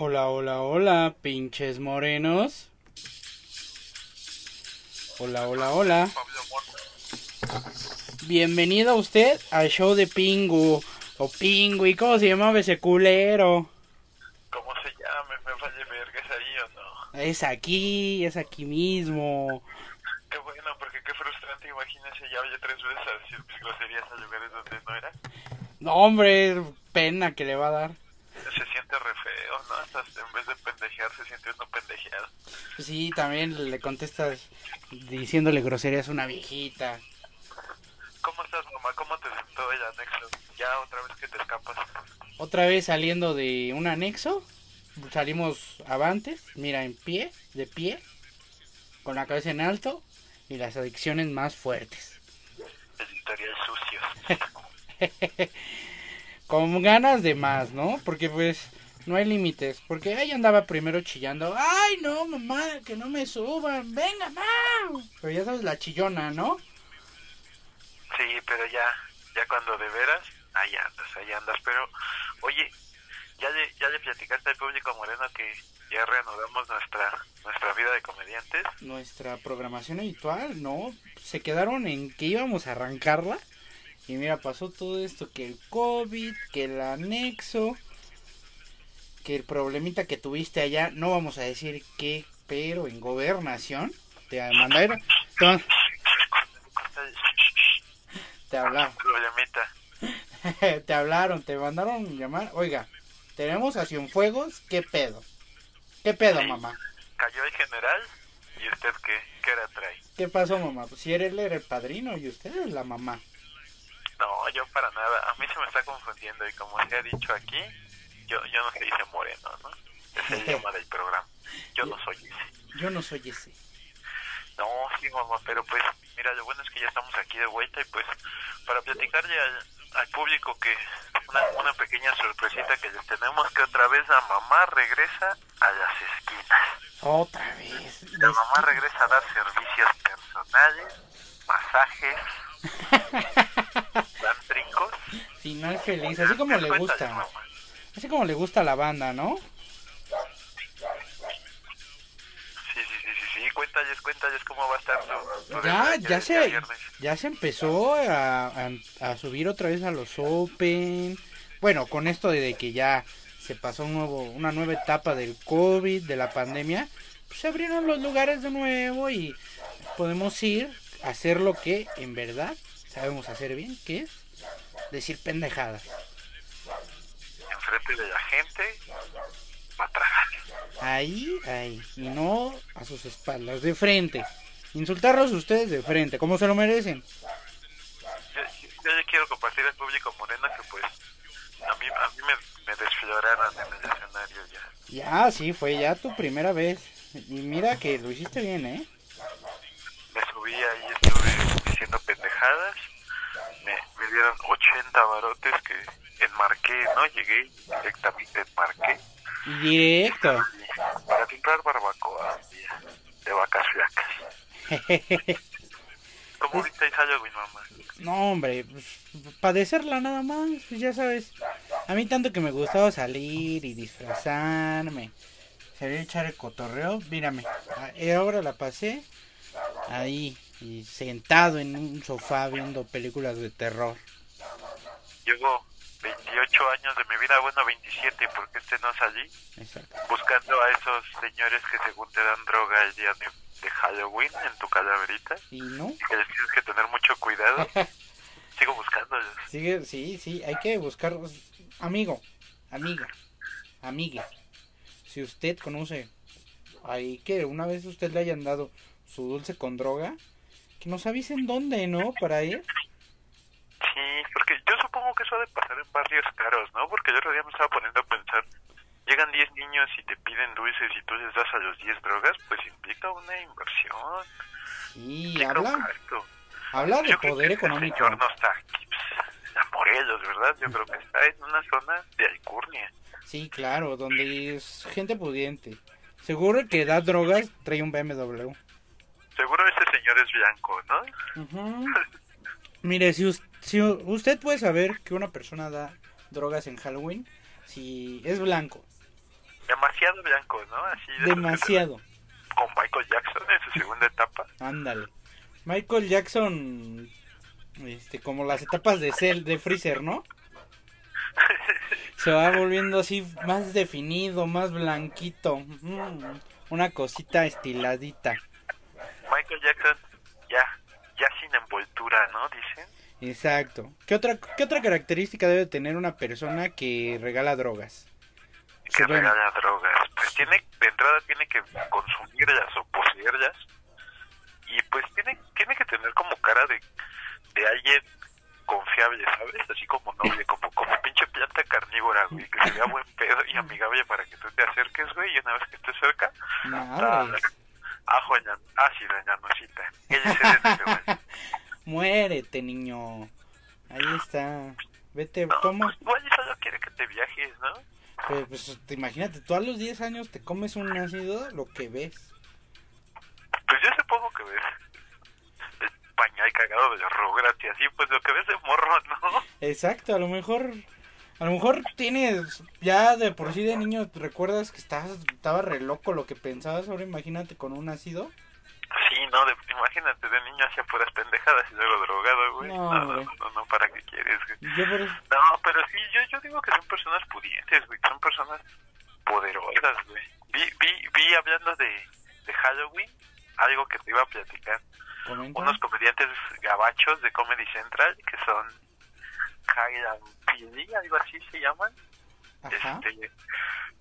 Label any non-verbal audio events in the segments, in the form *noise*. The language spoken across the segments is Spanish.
Hola, hola, hola, pinches morenos. Hola, hola, hola. Bienvenido usted al show de Pingu. O Pingui, ¿cómo se llamaba ese culero? ¿Cómo se llama? Me vale verga, ¿es ahí o no? Es aquí, es aquí mismo. Qué bueno, porque qué frustrante, imagínese, ya vaya tres veces a decir mis groserías a lugares donde no era. No, hombre, pena que le va a dar. Siente re feo, ¿no? Hasta en vez de pendejear, se siente uno pendejeado. Sí, también le contestas diciéndole groserías a una viejita. ¿Cómo estás, mamá? ¿Cómo te sentó el anexo? Ya otra vez que te escapas. Otra vez saliendo de un anexo, salimos avantes, mira, en pie, de pie, con la cabeza en alto y las adicciones más fuertes. Editorial sucios. *laughs* con ganas de más, ¿no? Porque pues no hay límites. Porque ahí andaba primero chillando. Ay, no, mamá, que no me suban. Venga, mamá. Pero ya sabes, la chillona, ¿no? Sí, pero ya, ya cuando de veras, ahí andas, ahí andas. Pero, oye, ya le, ya le platicaste al público moreno que ya reanudamos nuestra, nuestra vida de comediantes. Nuestra programación habitual, ¿no? Se quedaron en que íbamos a arrancarla. Y mira, pasó todo esto, que el COVID, que el anexo, que el problemita que tuviste allá, no vamos a decir qué, pero en gobernación, te mandaron, te, te hablaron, *laughs* te hablaron, te mandaron llamar, oiga, tenemos a Cienfuegos, ¿qué pedo? ¿Qué pedo, mamá? Cayó el general y usted qué, qué era trae. ¿Qué pasó, mamá? Pues si él era el padrino y usted es la mamá. No, yo para nada. A mí se me está confundiendo y como se ha dicho aquí, yo, yo no se dice moreno, ¿no? Es el *laughs* idioma del programa. Yo no soy ese. Yo no soy ese. No, sí, mamá, pero pues, mira, lo bueno es que ya estamos aquí de vuelta y pues para platicarle al, al público que una, una pequeña sorpresita que les tenemos que otra vez la mamá regresa a las esquinas. Otra vez. La mamá regresa a dar servicios personales, masajes, *laughs* tántricos. Final feliz, así como le gusta. Así como le gusta a la banda, ¿no? Sí, sí, sí, sí, sí, cuéntales, cuéntales cómo va a estar tu, tu Ya, ya el se, ya se empezó a, a- a subir otra vez a los Open. Bueno, con esto de que ya se pasó un nuevo, una nueva etapa del COVID, de la pandemia, pues se abrieron los lugares de nuevo y podemos ir a hacer lo que en verdad sabemos hacer bien, que es decir pendejadas. Enfrente de la gente, va a tragar. Ahí, ahí, y no a sus espaldas, de frente. Insultarlos ustedes de frente, como se lo merecen. Yo, yo quiero compartir al público moreno que pues a mí, a mí me, me desfloraron en el escenario ya. Ya, sí, fue ya tu primera vez. Y mira que lo hiciste bien, ¿eh? Me subí ahí, estuve diciendo pendejadas, me, me dieron 80 barotes que enmarqué, ¿no? Llegué directamente enmarqué directo. para comprar barbacoa de vacas flacas. *laughs* ¿Cómo viste el Halloween, mamá? No, hombre, pues, padecerla nada más, pues ya sabes. A mí tanto que me gustaba salir y disfrazarme. Salir a echar el cotorreo, mírame. eh, Ahora la pasé ahí, y sentado en un sofá viendo películas de terror. Llevo 28 años de mi vida, bueno, 27, porque este no salí, Exacto. buscando a esos señores que según te dan droga el día de, Halloween en tu calaverita, ¿Y no? que les tienes que tener mucho cuidado. *laughs* Sigo buscándolos. Sigue, sí, sí, hay que buscar. Amigo, amiga, amigue. Si usted conoce ahí que una vez usted le hayan dado su dulce con droga, que nos avisen dónde, ¿no? Para ir. Sí, porque yo supongo que eso ha de pasar en barrios caros, ¿no? Porque el otro día me estaba poniendo a pensar, llegan 10 niños y te piden dulces y tú les das a los 10 drogas, pues implica una inversión. Sí, habla, habla de Yo poder que económico. El señor no está aquí, pues, Morelos, ¿verdad? Yo creo que está en una zona de alcurnia. Sí, claro, donde es gente pudiente. Seguro que da drogas, trae un BMW. Seguro ese señor es blanco, ¿no? Mire, si, us- si usted puede saber que una persona da drogas en Halloween, si es blanco. demasiado blanco, ¿no? Así de Demasiado. Con Michael Jackson en su segunda etapa. Ándale. Michael Jackson, este, como las etapas de Cell, de Freezer, ¿no? Se va volviendo así más definido, más blanquito. Mm, una cosita estiladita. Michael Jackson ya, ya sin envoltura, ¿no? Dicen. Exacto. ¿Qué otra, ¿Qué otra característica debe tener una persona que regala drogas? Que Se regala drogas. Pues tiene, de entrada tiene que consumirlas o poseerlas. Y pues tiene, tiene que tener como cara de, de alguien confiable, ¿sabes? Así como noble, como, como pinche planta carnívora, güey, que se vea buen pedo y amigable para que tú te acerques, güey, y una vez que estés cerca, Madres. ajo en la, ácido en la nosita. Ella ese, güey. *laughs* Muérete, niño. Ahí está. Vete, No, toma. pues, igual solo quiere que te viajes, ¿no? Pues, pues, te imagínate, tú a los 10 años te comes un ácido, lo que ves. Pues yo supongo que ves el pañal cagado de los Rugrats y así, pues lo que ves de morro, ¿no? Exacto, a lo mejor. A lo mejor tienes. Ya de por sí de niño, ¿te recuerdas que estabas, estaba re loco lo que pensabas? Ahora imagínate con un ácido. Sí, no, de- imagínate, de niño hacía puras pendejadas y luego drogado, güey. No, No, no, no, no, ¿para qué quieres, güey? Yo No, pero sí, yo, yo digo que son personas pudientes, güey, son personas poderosas, güey. Vi, vi, vi hablando de, de Halloween, algo que te iba a platicar. comenta. Unos comediantes gabachos de Comedy Central, que son Kyle Peele, algo así se llaman. Ajá. este,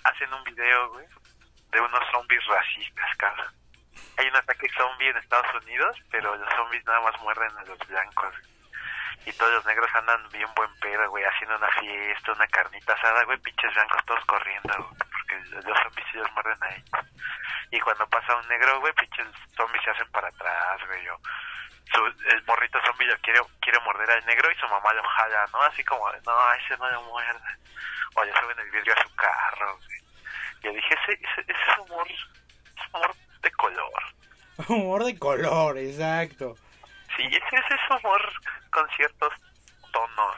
hacen un video, güey, de unos zombies racistas, cabrón. Hay un ataque zombie en Estados Unidos, pero los zombies nada más muerden a los blancos. Y todos los negros andan bien buen pedo, güey, haciendo una fiesta, una carnita asada, güey, pinches blancos todos corriendo, güey, porque los zombies sí los muerden a ellos. Y cuando pasa un negro, güey, pinches zombies se hacen para atrás, güey, o su- el morrito zombie lo quiere, quiere morder al negro y su mamá lo jala, ¿no? Así como, no, ese no lo muerde o le suben el vidrio a su carro. güey. Yo dije, ese, ese, ese es humor, es humor de color. *laughs* Humor de color, exacto. Sí, ese, ese es humor con ciertos tonos.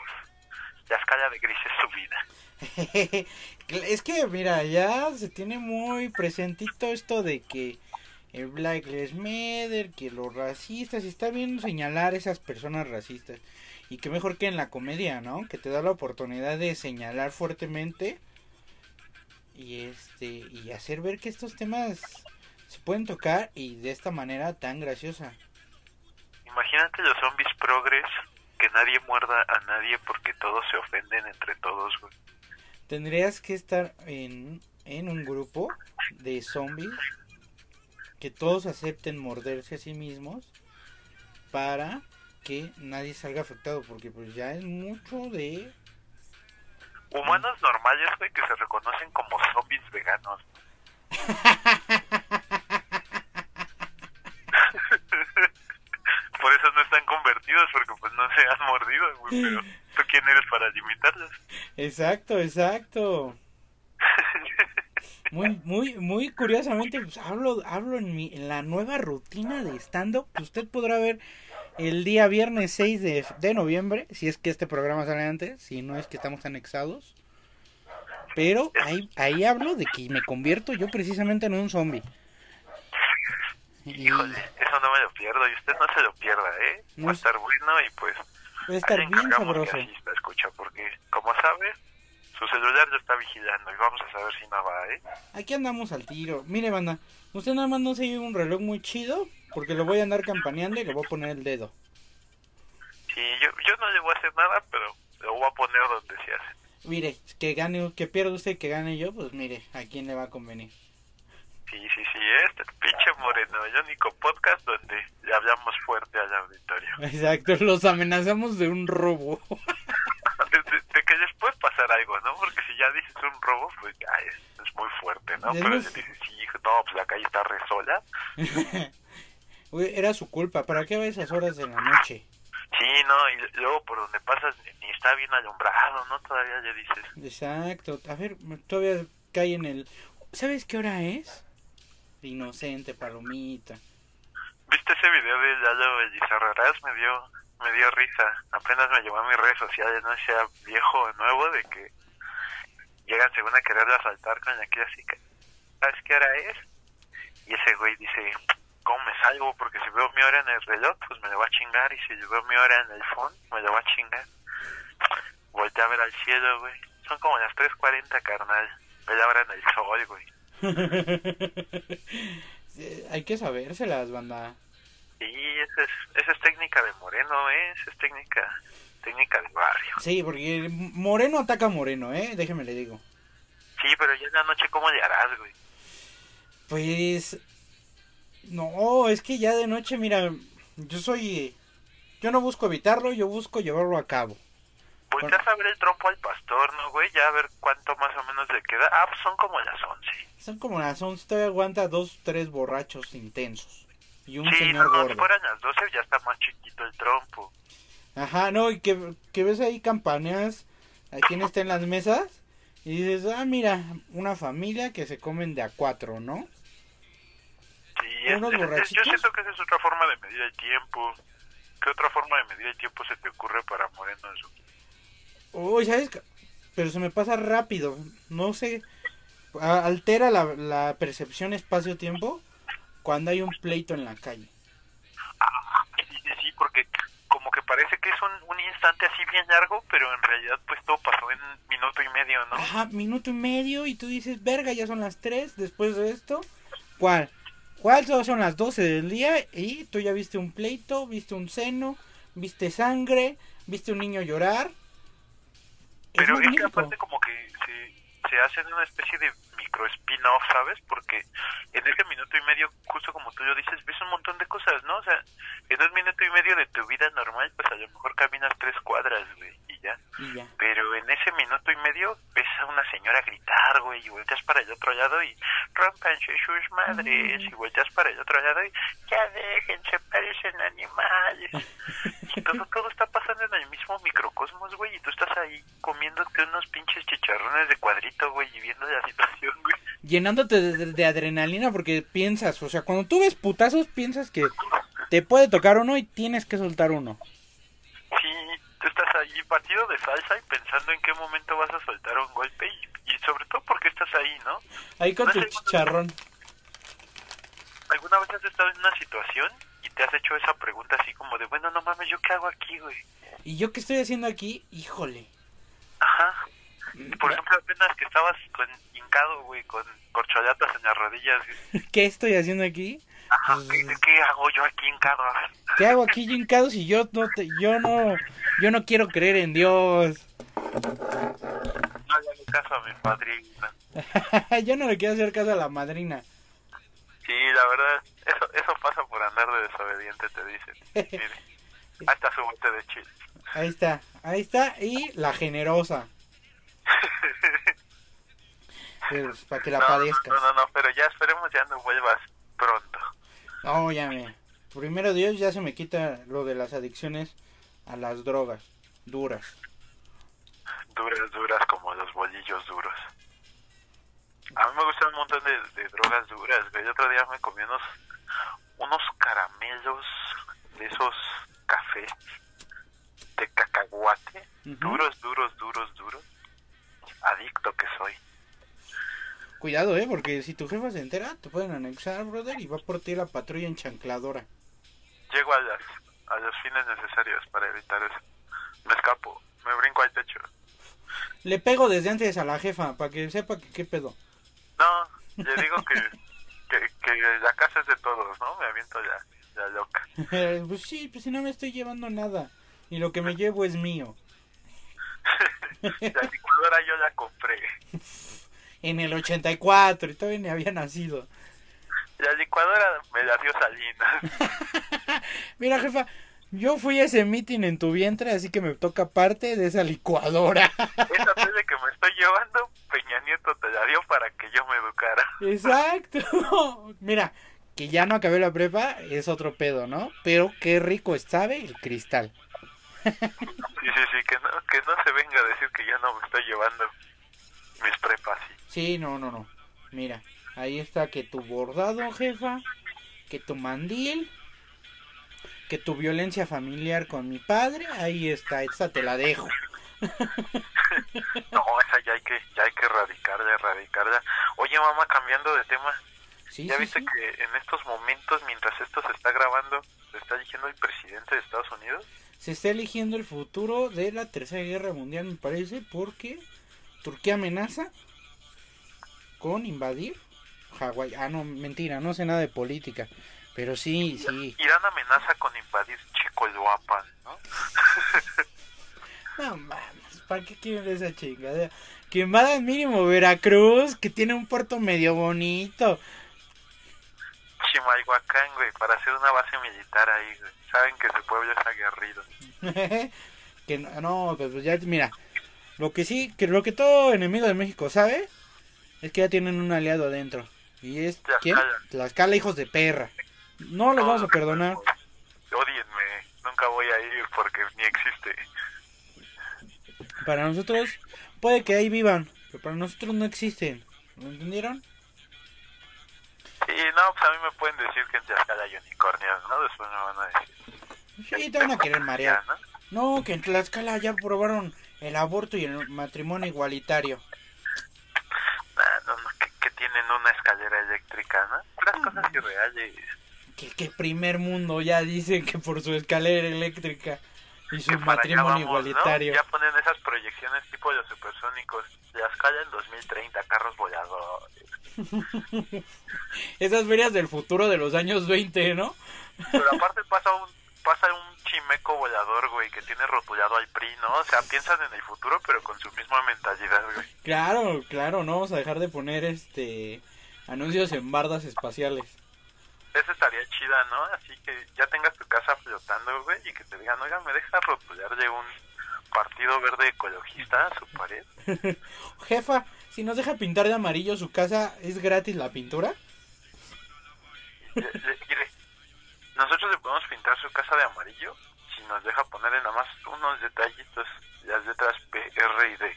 La escala de gris es subida. *laughs* es que, mira, ya se tiene muy presentito esto de que el Black Lives Matter, que los racistas, está bien señalar esas personas racistas. Y que mejor que en la comedia, ¿no? Que te da la oportunidad de señalar fuertemente y este y hacer ver que estos temas se pueden tocar y de esta manera tan graciosa. Imagínate los zombies progres, que nadie muerda a nadie porque todos se ofenden entre todos, güey. Tendrías que estar en, en un grupo de zombies que todos acepten morderse a sí mismos para que nadie salga afectado porque pues ya es mucho de Humanos normales, güey, que se reconocen como zombies veganos. *laughs* Por eso no están convertidos, porque pues no se han mordido, güey, pero *laughs* ¿tú quién eres para limitarlos? exacto exacto. Muy muy muy curiosamente pues hablo hablo en mi en la nueva rutina de stand up que usted podrá ver el día viernes 6 de, de noviembre si es que este programa sale antes si no es que estamos anexados pero ahí ahí hablo de que me convierto yo precisamente en un zombie Híjole, eso no me lo pierdo y usted no se lo pierda, ¿eh? No Va a es- estar bueno y pues... va a estar bien sabroso escucha, porque como sabe, su celular lo está vigilando y vamos a saber si no va, ¿eh? Aquí andamos al tiro. Mire, banda, usted nada más no se lleve un reloj muy chido porque lo voy a andar campaneando y le voy a poner el dedo. Sí, yo, yo no le voy a hacer nada, pero lo voy a poner donde se hace. Mire, que gane, que pierda usted, que gane yo, pues mire, a quién le va a convenir. Sí, sí, sí, este pinche moreno, el único podcast donde hablamos fuerte al auditorio. *laughs* Exacto, los amenazamos de un robo. *laughs* De, de- de que les puede pasar algo, ¿no? Porque si ya dices un robo, pues ya es, es muy fuerte, ¿no? Pero muy- si dices, sí, no, pues la calle está re sola. *laughs* Era su culpa, ¿para qué va a esas horas de la noche? Sí, no, y luego por donde pasas ni- ni está bien alumbrado, ¿no? Todavía ya dices, Exacto, a ver, todavía cae en el... ¿Sabes qué hora es? Inocente, palomita. ¿Viste ese video de Lalo Elizarrarás? Me dio, me dio risa. Apenas me llevó a mis redes sociales, no sea viejo o nuevo, de que llegan según a quererlo asaltar con la clásica. ¿sabes qué hora es? Y ese güey dice, ¿cómo me salgo? Porque si veo mi hora en el reloj, pues me lo va a chingar. Y si veo mi hora en el phone, me lo va a chingar. Voltea a ver al cielo, güey. Son como las 3.40, carnal. Ve la hora en el sol, güey. Sí, *laughs* Hay que sabérselas, banda. Sí, esa es, esa es técnica de Moreno, ¿eh? Esa es técnica, técnica de barrio. Sí, porque Moreno ataca a Moreno, ¿eh? Déjeme le digo. Sí, pero ya en la noche, ¿cómo le harás, güey? Pues... No, es que ya de noche, mira, yo soy... Yo no busco evitarlo, yo busco llevarlo a cabo. Volteas a ver el trompo al pastor, ¿no, güey? Ya a ver cuánto más o menos le queda. Ah, pues son como las 11. Son como las 11, todavía aguanta dos, tres borrachos intensos. Y un sí, señor no, no, si gordo. fueran las 12 ya está más chiquito el trompo. Ajá, no, y que, que ves ahí campaneas a quien está en las mesas y dices, ah, mira, una familia que se comen de a cuatro, ¿no? Sí, Unos es- es- yo siento que esa es otra forma de medir el tiempo. ¿Qué otra forma de medir el tiempo se te ocurre para Moreno? Uy, ¿sabes? Pero se me pasa rápido, no sé, altera la, la percepción espacio-tiempo cuando hay un pleito en la calle. Sí, sí, sí, porque como que parece que es un, un instante así bien largo, pero en realidad pues todo pasó en minuto y medio, ¿no? Ajá, minuto y medio y tú dices, verga, ya son las tres después de esto. ¿Cuál? ¿Cuál? Son las 12 del día y tú ya viste un pleito, viste un seno, viste sangre, viste un niño llorar. Pero es, que aparte como que se, se hacen una especie de micro spin-off, ¿sabes? Porque en ese minuto y medio, justo como tú lo dices, ves un montón de cosas, ¿no? O sea, en un minuto y medio de tu vida normal, pues a lo mejor caminas tres cuadras, güey, y ya. Y ya. Pero en ese minuto y medio ves a una señora gritar, güey, y volteas para el otro lado y rompanse sus madres, y volteas para el otro lado y ya déjense, parecen animales. *laughs* Y todo, todo está pasando en el mismo microcosmos, güey, y tú estás ahí comiéndote unos pinches chicharrones de cuadrito, güey, y viendo la situación. Llenándote de, de- de adrenalina porque piensas, o sea, cuando tú ves putazos piensas que te puede tocar uno y tienes que soltar uno. Sí, tú estás ahí partido de salsa y pensando en qué momento vas a soltar un golpe y, y sobre todo porque estás ahí, ¿no? Ahí con tu chicharrón. ¿Alguna vez has estado en una situación y te has hecho esa pregunta así como de, bueno, no mames, ¿yo qué hago aquí, güey? ¿Y yo qué estoy haciendo aquí? Híjole. Ajá. Por ejemplo, apenas que estabas con hincado, güey, con corcholatas en las rodillas. güey. *laughs* ¿Qué estoy haciendo aquí? Ajá, Pues- ¿qué, qué hago yo aquí hincado? *laughs* ¿Qué hago aquí yo hincado si yo no te, yo no yo no quiero creer en Dios? No le hago caso a mi padrino. *laughs* yo no le quiero hacer caso a la madrina. Sí, la verdad, eso eso pasa por andar de desobediente, te dicen. Mire, está su bote de chile. Ahí está, ahí está y la generosa. Pues, para que la no, padezcas. no, no, no, pero ya esperemos ya no vuelvas pronto. No, ya me. Primero Dios ya se me quita lo de las adicciones a las drogas duras. Duras, duras como los bolillos duros. A mí me gustan un montón de, de drogas duras. güey. El otro día me comí unos, unos caramelos de esos cafés de cacahuate. Duros, duros, duros, duros. Adicto que soy. Cuidado, eh, porque si tu jefa se entera, te pueden anexar, brother, y va por ti la patrulla en chancladora. Llego a, las, a los fines necesarios para evitar eso. Me escapo, me brinco al techo. Le pego desde antes a la jefa para que sepa que qué pedo. No, le digo que, que, que la casa es de todos, ¿no? Me aviento ya, ya loca. *laughs* pues sí, pues si no me estoy llevando nada. Y lo que me llevo es mío. *laughs* La licuadora yo la compré. En el 84, y todavía ni había nacido. La licuadora me la dio Salinas. *laughs* Mira, jefa, yo fui a ese meeting en tu vientre, así que me toca parte de esa licuadora. *laughs* Esa tele que me estoy llevando, Peña Nieto te la dio para que yo me educara. Exacto. Mira, que ya no acabé la prepa es otro pedo, ¿no? Pero qué rico sabe el cristal. Sí, sí, sí, que no, que no se venga a decir que ya no me estoy llevando mis prepas. sí. Sí, no, no, no. Mira, ahí está que tu bordado, jefa, que tu mandil, que tu violencia familiar con mi padre, ahí está, esta te la dejo. *laughs* No, esa ya hay que, ya hay que erradicarla, de erradicar ya. Oye, mamá, cambiando de tema, Sí, ¿ya sí, viste sí. que en estos momentos, mientras esto se está grabando, se está eligiendo el presidente de Estados Unidos? Se está eligiendo el futuro de la Tercera Guerra Mundial, me parece, porque Turquía amenaza con invadir Hawái. Ah, no, mentira, no sé nada de política. Pero sí, sí. Irán amenaza con invadir Chicoloapan, ¿no? *laughs* No mames, ¿para qué quieren esa chingadera? Que invadan mínimo Veracruz, que tiene un puerto medio bonito. Chimalhuacán, güey, para hacer una base militar ahí, güey. Saben que su pueblo es aguerrido. *laughs* que no, no, pues ya, mira. Lo que sí, que lo que todo enemigo de México sabe es que ya tienen un aliado adentro. ¿Y es quién? Tlaxcala. Hijos de perra. No los vamos a perdonar. Odienme, nunca voy a ir porque ni existe. Para nosotros, puede que ahí vivan, pero para nosotros no existen. ¿Lo entendieron? Sí, no, pues a mí me pueden decir que en Tlaxcala hay unicornios, ¿no? Después me van a decir. Sí, te van a querer marear. ¿no? No, que en Tlaxcala ya probaron el aborto y el matrimonio igualitario. Ah, no, no, que, que tienen una escalera eléctrica, ¿no? Puras cosas irreales. Que, que primer mundo ya dicen que por su escalera eléctrica y su matrimonio vamos, ¿no? igualitario. Ya ponen esas proyecciones tipo los supersónicos. Tlaxcala en 2030, carros voladores. *laughs* Esas ferias del futuro de los años 20, ¿no? Pero aparte pasa un pasa un chimeco volador, güey, que tiene rotulado al PRI, ¿no? O sea, piensan en el futuro, pero con su misma mentalidad, güey. Claro, claro, no vamos a dejar de poner este anuncios en bardas espaciales. Esa estaría chida, ¿no? Así que ya tengas tu casa flotando, güey, y que te digan, oiga, ¿me deja rotularle un partido verde ecologista a su pared? *laughs* Jefa, si nos deja pintar de amarillo su casa, ¿es gratis la pintura? Nosotros le podemos pintar su casa de amarillo si nos deja ponerle nada más unos detallitos, las letras P, R y D.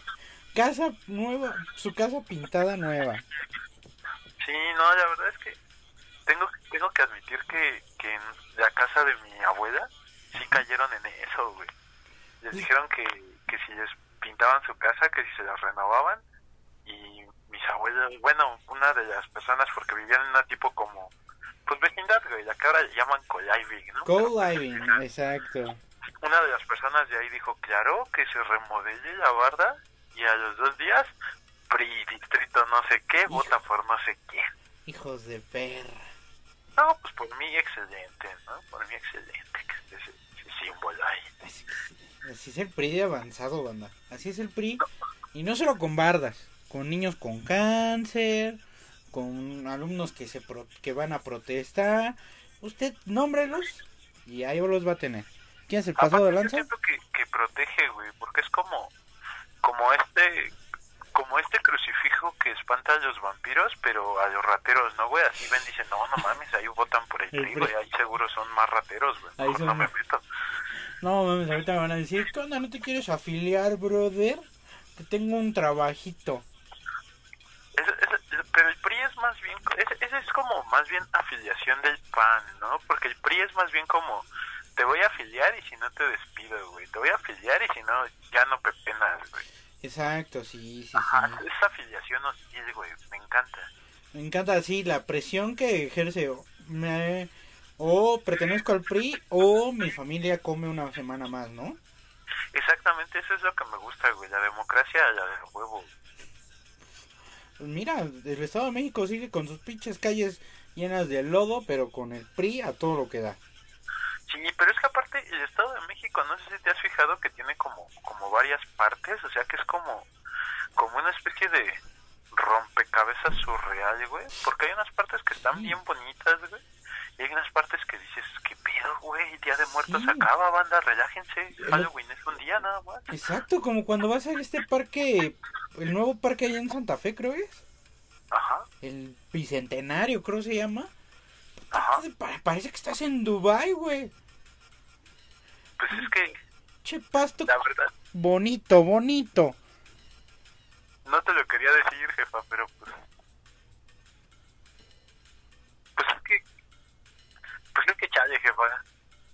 *laughs* casa nueva, su casa pintada nueva. Sí, no, la verdad es que tengo, tengo que admitir que, que en la casa de mi abuela sí cayeron en eso, güey. Les dijeron que, que si les pintaban su casa, que si se la renovaban. Y mis abuelos, bueno, una de las personas, porque vivían en una tipo como, pues vecindad, güey, la que ahora llaman coliving, ¿no? Pues, Co-living, exacto. Una de las personas de ahí dijo, claro, que se remodele la barda y a los dos días, PRI, distrito no sé qué, vota por no sé quién. Hijos de perra. No, pues por mí excelente, ¿no? Por mí excelente que esté ese, ese símbolo ahí. Así, así es el PRI de avanzado, banda. Así es el PRI. Y no solo con bardas, con niños con cáncer, con alumnos que se pro- que van a protestar. Usted nómbrelos y ahí los va a tener. ¿Quién es el pasado de Aparte, yo lanza? siento que, que protege, güey, porque es como, como este, como este crucifijo que espanta a los vampiros, pero a los rateros, ¿no, güey? Así ven, dicen, no, no mames, ahí votan por el PRI, güey, ahí seguro son más rateros, güey, mejor no me meto. No, mames, ahorita me van a decir, ¿qué onda? ¿No te quieres afiliar, brother? Que tengo un trabajito. Ese- ese- pero el PRI es más bien, ese, es como más bien afiliación del PAN, ¿no? Porque el PRI es más bien como, te voy a afiliar y si no te despido, güey. Te voy a afiliar y si no, ya no pepenas, güey. Exacto, sí, sí, Ajá, sí. esa afiliación hostil, güey, me encanta. Me encanta así la presión que ejerce. Me, o pertenezco al PRI o mi familia come una semana más, ¿no? Exactamente, eso es lo que me gusta, güey. La democracia, la de huevo. Pues mira, el Estado de México sigue con sus pinches calles llenas de lodo, pero con el PRI a todo lo que da. Sí, pero es que aparte el Estado de México, no sé si te has fijado que tiene como, como varias partes, o sea que es como, como una especie de rompecabezas surreal, güey. Porque hay unas partes que están Sí. bien bonitas, güey. Y hay unas partes que dices, ¿qué pedo, güey? Día de muertos Sí. acaba, banda, relájense. El- Halloween es un día nada más. Exacto, como cuando vas a este parque, el nuevo parque allá en Santa Fe, creo es. Ajá, El Bicentenario, creo se llama. ajá. Pa- Parece que estás en Dubai, güey. Pues es que, Che, pasto la verdad, bonito, bonito. no te lo quería decir, jefa, pero pues...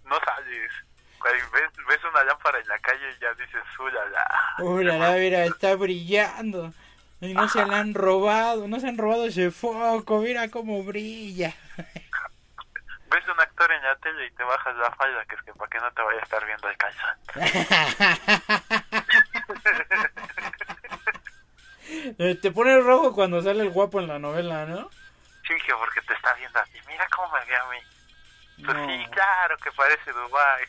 No sales. ves, ves una lámpara en la calle y ya dices, ulala. Ulala, mira, está brillando. Y no se la han robado, no se han robado ese foco, mira cómo brilla. *laughs* Ves un actor en la tele y te bajas la falda, que es que para que no te vaya a estar viendo el calzón. *laughs* te pone rojo cuando sale el guapo en la novela, ¿no? Parece Dubai,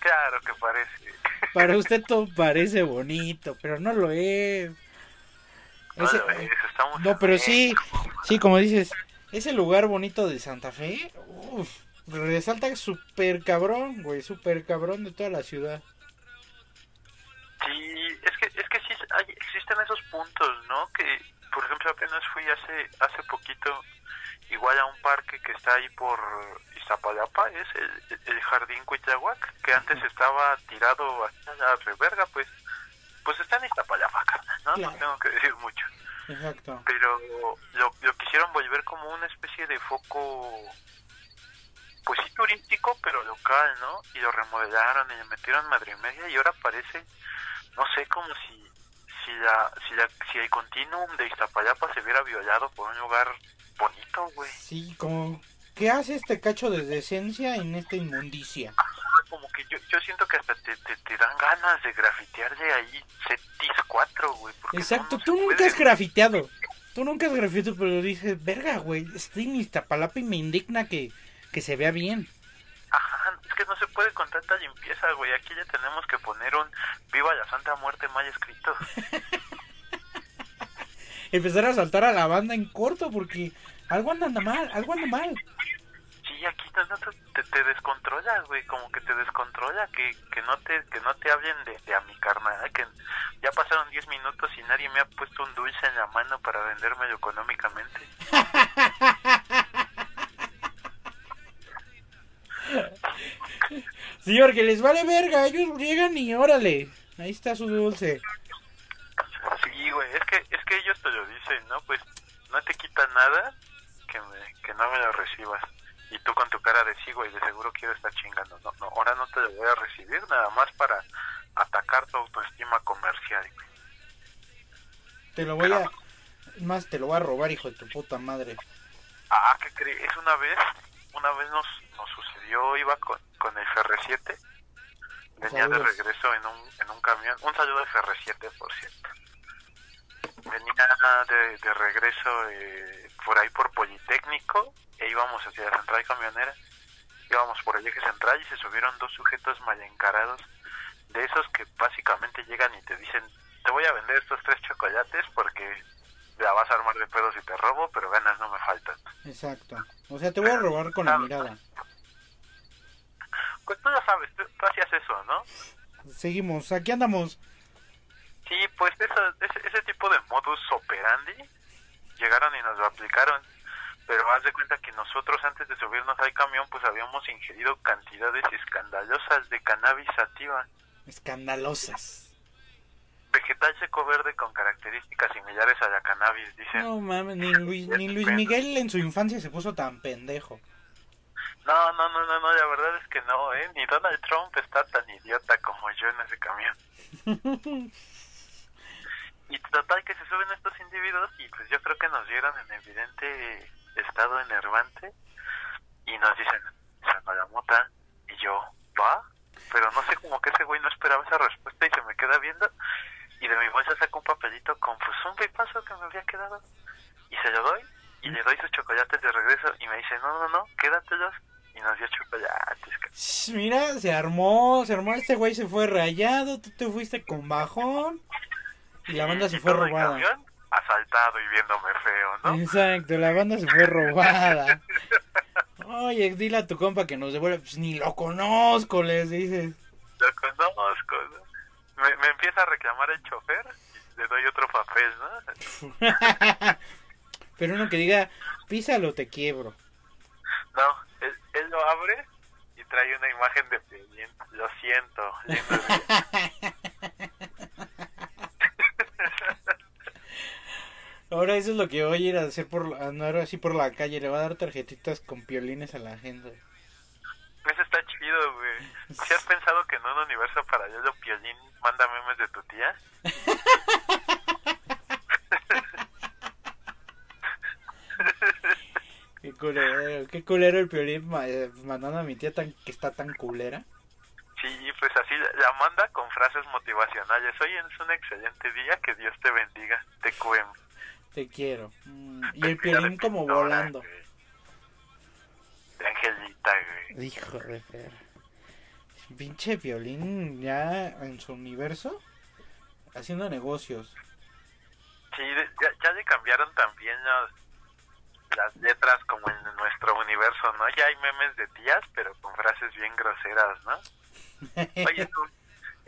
claro que parece. *laughs* Para usted todo parece bonito, pero no lo es. No, lo es, no pero sí, sí, como dices, ese lugar bonito de Santa Fe, uff, resalta súper cabrón, güey, súper cabrón de toda la ciudad. Sí, es que, es que sí hay, existen esos puntos, ¿no? Que, por ejemplo, apenas fui hace, hace poquito igual a un parque que está ahí por Iztapalapa, es el, el Jardín Cuitlahuac, que antes estaba tirado a la reverga, pues pues está en Iztapalapa, ¿no? No tengo que decir mucho. Exacto. Pero lo, lo quisieron volver como una especie de foco, pues sí turístico, pero local, ¿no? Y lo remodelaron y le metieron madre media y ahora parece, no sé, como si si la, si la, si el continuum de Iztapalapa se hubiera violado por un lugar bonito, güey. Sí, como, ¿qué hace este cacho de decencia en esta inmundicia? Como que yo, yo siento que hasta te, te, dan ganas de grafitear de ahí Cetis 4, güey. Exacto, tú nunca has grafiteado. Tú nunca has grafiteado, pero dices, verga, güey, estoy en Iztapalapa y me indigna que, que se vea bien. Ajá, es que no se puede con tanta limpieza, güey. Aquí ya tenemos que poner un Viva la Santa Muerte mal escrito. *laughs* Empezar a saltar a la banda en corto porque algo anda mal, algo anda mal. Sí, aquí te, te, descontrolas, güey, como que te descontrola, que, que no te que no te hablen de, a mi carnal, que ya pasaron 10 minutos y nadie me ha puesto un dulce en la mano para vendérmelo económicamente. *laughs* Sí, porque les vale verga, ellos llegan y órale, ahí está su dulce. Es que, es que ellos te lo dicen, ¿no? Pues no te quita nada que, me, que no me lo recibas. Y tú con tu cara de sí, güey, de seguro quiero estar chingando. No, no, ahora no te lo voy a recibir nada más para atacar tu autoestima comercial, güey. Te lo voy a... Más te lo voy a robar, hijo de tu puta madre. Ah, ¿qué crees? Una vez, una vez nos, nos sucedió, iba con, con el FR7. Venía de regreso en un, en un camión. Un saludo de FR7, por cierto venía de, de regreso eh, por ahí por Politécnico e íbamos hacia la central camionera. Íbamos por el eje central y se subieron dos sujetos mal encarados, de esos que básicamente llegan y te dicen, te voy a vender estos tres chocolates porque la vas a armar de pedos y te robo, pero ganas no me faltan. Exacto. O sea, te voy a robar con la mirada. Pues tú ya sabes, tú hacías eso, ¿no? Seguimos, aquí andamos. Sí, pues ese, ese tipo de modus operandi llegaron y nos lo aplicaron. Pero haz de cuenta que nosotros antes de subirnos al camión pues habíamos ingerido cantidades escandalosas de cannabis sativa. Escandalosas. Vegetal seco verde con características similares a la cannabis, dicen. No mames, ni Luis, ni Luis Miguel en su infancia se puso tan pendejo. No, no, no, no, no, la verdad es que no, ¿eh? Ni Donald Trump está tan idiota como yo en ese camión. *laughs* Y total que se suben estos individuos y pues yo creo que nos vieron en evidente estado enervante y nos dicen, saca la mota y yo, ¿va? Pero no sé, como que ese güey no esperaba esa respuesta y se me queda viendo y de mi bolsa saca un papelito con pues un pipazo que me había quedado y se lo doy y le doy sus chocolates de regreso y me dice, no, no, no, quédatelos y nos dio chocolates. Mira, se armó, se armó, este güey se fue rayado, tú te fuiste con bajón. Y la banda se fue robada. Camión, asaltado y viéndome feo, ¿no? Exacto, la banda se fue robada. Oye, dile a tu compa que nos devuelve. Pues ni lo conozco, les dices. Lo conozco, ¿no? me, me, empieza a reclamar el chofer y le doy otro papel, ¿no? *laughs* Pero uno que diga, písalo, te quiebro. No, él, él lo abre y trae una imagen de Lo siento. *laughs* Ahora eso es lo que voy a ir a hacer por andar así por la calle, le va a dar tarjetitas con piolines a la gente. Eso está chido, güey. *laughs* ¿Si has pensado que Culero Piolín manda memes de tu tía. *laughs* Qué culero, qué culero el piolín eh, mandando a mi tía tan, que está tan culera. Sí, pues así la manda con frases motivacionales. Hoy es un excelente día, que Dios te bendiga. Te cuem. Te quiero. Mm, Y el piolín como volando. De Angelita, güey. Hijo de perra. Pinche violín ya en su universo haciendo negocios. Sí, ya, ya le cambiaron también las, las letras como en nuestro universo, ¿no? Ya hay memes de tías, pero con frases bien groseras, ¿no? *laughs* Oye, tú,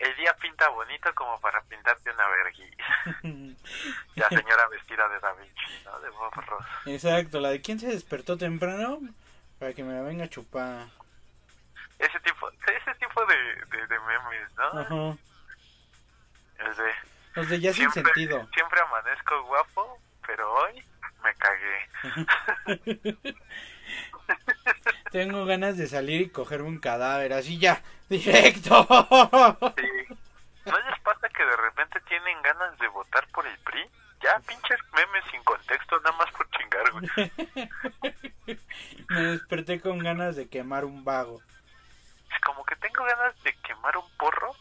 el día pinta bonito como para pintarte una vergüenza. *laughs* La señora vestida de Da Vinci, ¿no? De Bob Ross. Exacto, la de quién se despertó temprano para que me la venga a chupar. Ese tipo, ese tipo de, de, de memes, ¿no? Ajá. De Los de ya sin sentido. siempre amanezco guapo, pero hoy me cagué. *laughs* Tengo ganas de salir y cogerme un cadáver, así ya, directo. Sí. ¿No les pasa que de repente tienen ganas de votar por el PRI? Ya, pinches memes sin contexto, nada más por chingar, güey. Me desperté con ganas de quemar un vago. Es como que tengo ganas de quemar un porro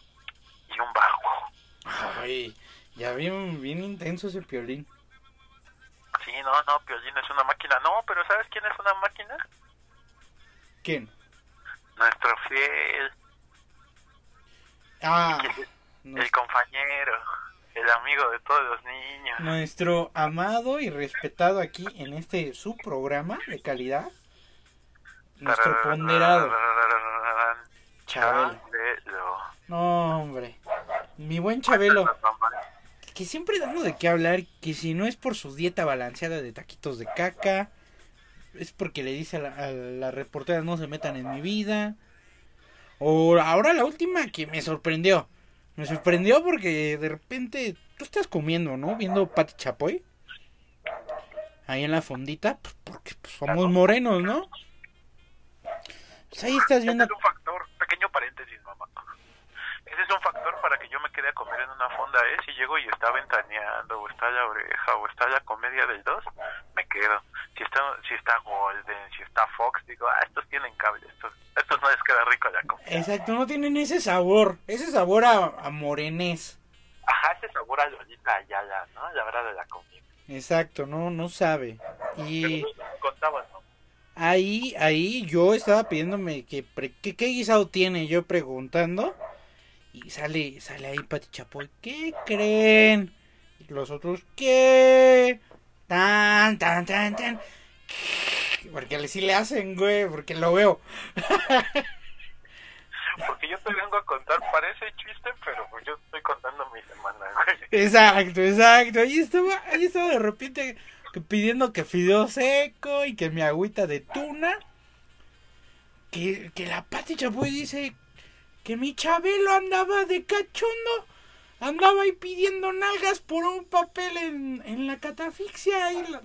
y un bajo. Ay, ya bien, bien intenso ese piolín. Sí, no, no, Piolín es una máquina. No, pero ¿sabes quién es una máquina? ¿Quién? Nuestro fiel, Ah, el compañero, el amigo de todos los niños. nuestro amado y respetado aquí en este su programa de calidad. Nuestro ponderado. Chabelo. No, hombre. Mi buen Chabelo, que siempre dando de qué hablar, que si no es por su dieta balanceada de taquitos de caca, es porque le dice a la, a la reportera no se metan en mi vida. O ahora la última que me sorprendió. Me sorprendió porque de repente tú estás comiendo, ¿no? Viendo Pati Chapoy. Ahí en la fondita, pues porque pues, somos morenos, ¿no? Pues ahí estás viendo Ese es un factor, pequeño paréntesis, mamá. Ese es un factor para que yo me quede a comer en una fonda, ¿eh? Si llego y está ventaneando, o está la oreja, o está la comedia del 2, me quedo. Si está, si está Golden, si está Fox, digo, ah, estos tienen cable, estos, estos no les queda rico la comida. Exacto, no tienen ese sabor, ese sabor a, a morenés. Ajá, ese sabor a Lolita Ayala, ¿no? La hora de la comida. Exacto, no, no sabe. Y contabas, ¿no? ahí, ahí yo estaba pidiéndome que, que qué guisado tiene, yo preguntando. Y sale, sale ahí Pati Chapoy, ¿qué creen? Y los otros, ¿qué? Tan, tan, tan, tan. Porque le- sí le hacen, güey, porque lo veo. *laughs* Porque yo te vengo a contar, parece chiste, pero pues yo estoy contando mi semana, güey. Exacto, exacto. Ahí estaba, ahí estaba de repente pidiendo que fideo seco y que mi agüita de tuna. Que, que la Pati Chapoy dice que mi Chabelo andaba de cachondo. Andaba ahí pidiendo nalgas por un papel en, en la catafixia ahí la-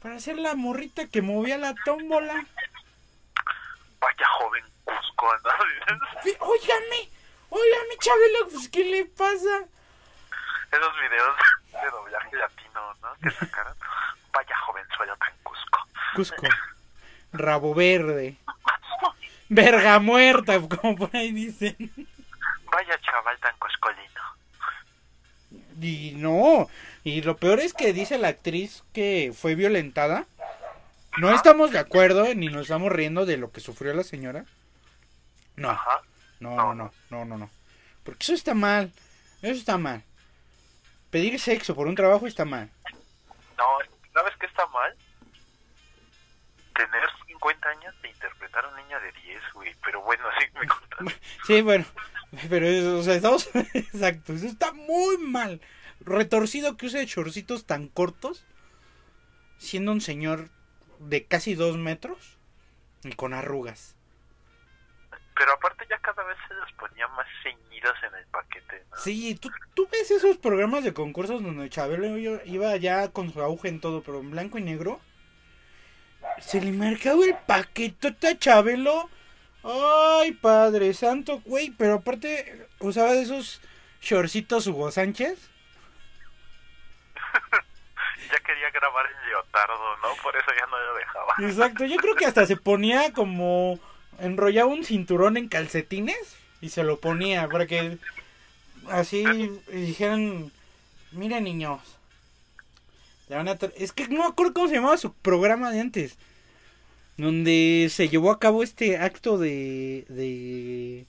para hacer la morrita que movía la tómbola. Vaya joven Cusco, *laughs* Óigame, óigame Chabelo, pues ¿qué le pasa? Esos videos de doblaje latino, ¿no? Que sacaron. Vaya jovenzuelo tan Cusco. Cusco. Rabo verde. Verga muerta, como por ahí dicen. Vaya chaval tan coscolino. Y no. Y lo peor es que dice la actriz que fue violentada. No estamos de acuerdo ni nos estamos riendo de lo que sufrió la señora. No, Ajá. no, no, no, no, no, no. Porque eso está mal. Eso está mal. Pedir sexo por un trabajo está mal. No, ¿sabes qué está mal? Tener 50 años de interpretar a un niño de 10, güey. Pero bueno, sí me contas. *laughs* Sí, bueno, pero eso, o sea, estamos *laughs* exacto, eso está muy mal. Retorcido que use chorcitos tan cortos, siendo un señor de casi dos metros y con arrugas. Pero aparte ya cada vez se los ponía más ceñidos en el paquete, ¿no? Sí, ¿tú, tú ves esos programas de concursos donde Chabelo iba- iba ya con su auge en todo, pero en blanco y negro. Se le marcaba el paquetote a Chabelo. Ay, padre santo, güey, pero aparte usaba de esos shortcitos Hugo Sánchez. *laughs* ya quería grabar el leotardo, ¿no? Por eso ya no lo dejaba. Exacto, yo creo que hasta se ponía como enrollaba un cinturón en calcetines y se lo ponía para que así dijeran, mira niños, es que no me acuerdo cómo se llamaba su programa de antes, donde se llevó a cabo este acto de de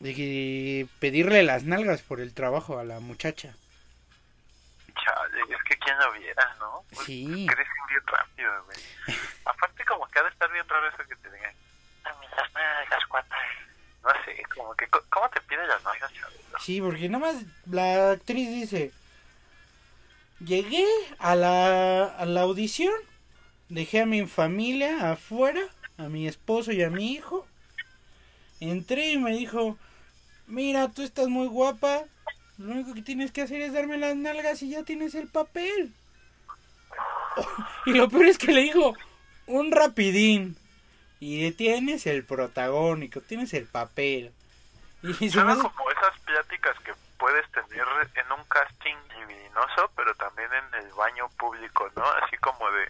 de pedirle las nalgas por el trabajo a la muchacha. Chale, es que quién lo viera, ¿no? Pues sí. Crecen bien rápido, güey. *laughs* Aparte como que ha de estar bien raro eso que te digan, dame las nalgas, cuata. No sé, como que, ¿cómo te pide las nalgas, Chabelo? Sí, porque nada más la actriz dice, llegué a la, a la audición, dejé a mi familia afuera, a mi esposo y a mi hijo, entré y me dijo, mira, tú estás muy guapa, lo único que tienes que hacer es darme las nalgas y ya tienes el papel. *laughs* y lo peor es que le dijo, un rapidín. Y tienes el protagónico, tienes el papel. Y se me como esas pláticas que puedes tener en un casting divinoso, pero también en el baño público, ¿no? Así como de,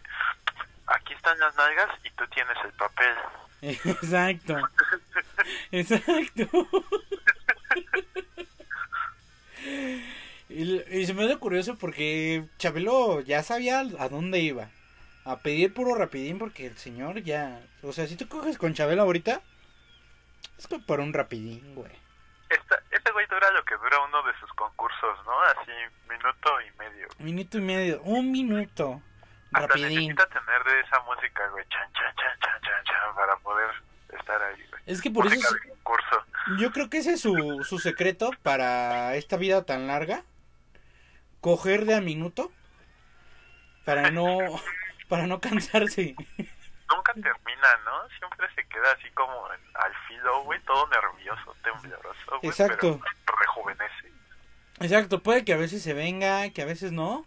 aquí están las nalgas y tú tienes el papel. Exacto. *laughs* Exacto. y, se me dio curioso porque Chabelo ya sabía a dónde iba. A pedir puro rapidín porque el señor ya... O sea, si tú coges con Chabelo ahorita, es por un rapidín, güey. Este güey dura lo que dura uno de sus concursos, ¿no? Así, minuto y medio. Minuto y medio, un minuto. Hasta rapidín. necesita tener de esa música, güey, chan, chan, chan, chan, chan, chan, para poder estar ahí, güey. Es que por eso... Yo creo que ese es su, su secreto para esta vida tan larga. Coger de a minuto. Para no... *laughs* para no cansarse. Nunca termina, ¿no? Siempre se queda así como al filo, güey, todo nervioso, tembloroso, güey, Exacto. Pero rejuvenece. Exacto, puede que a veces se venga, que a veces no.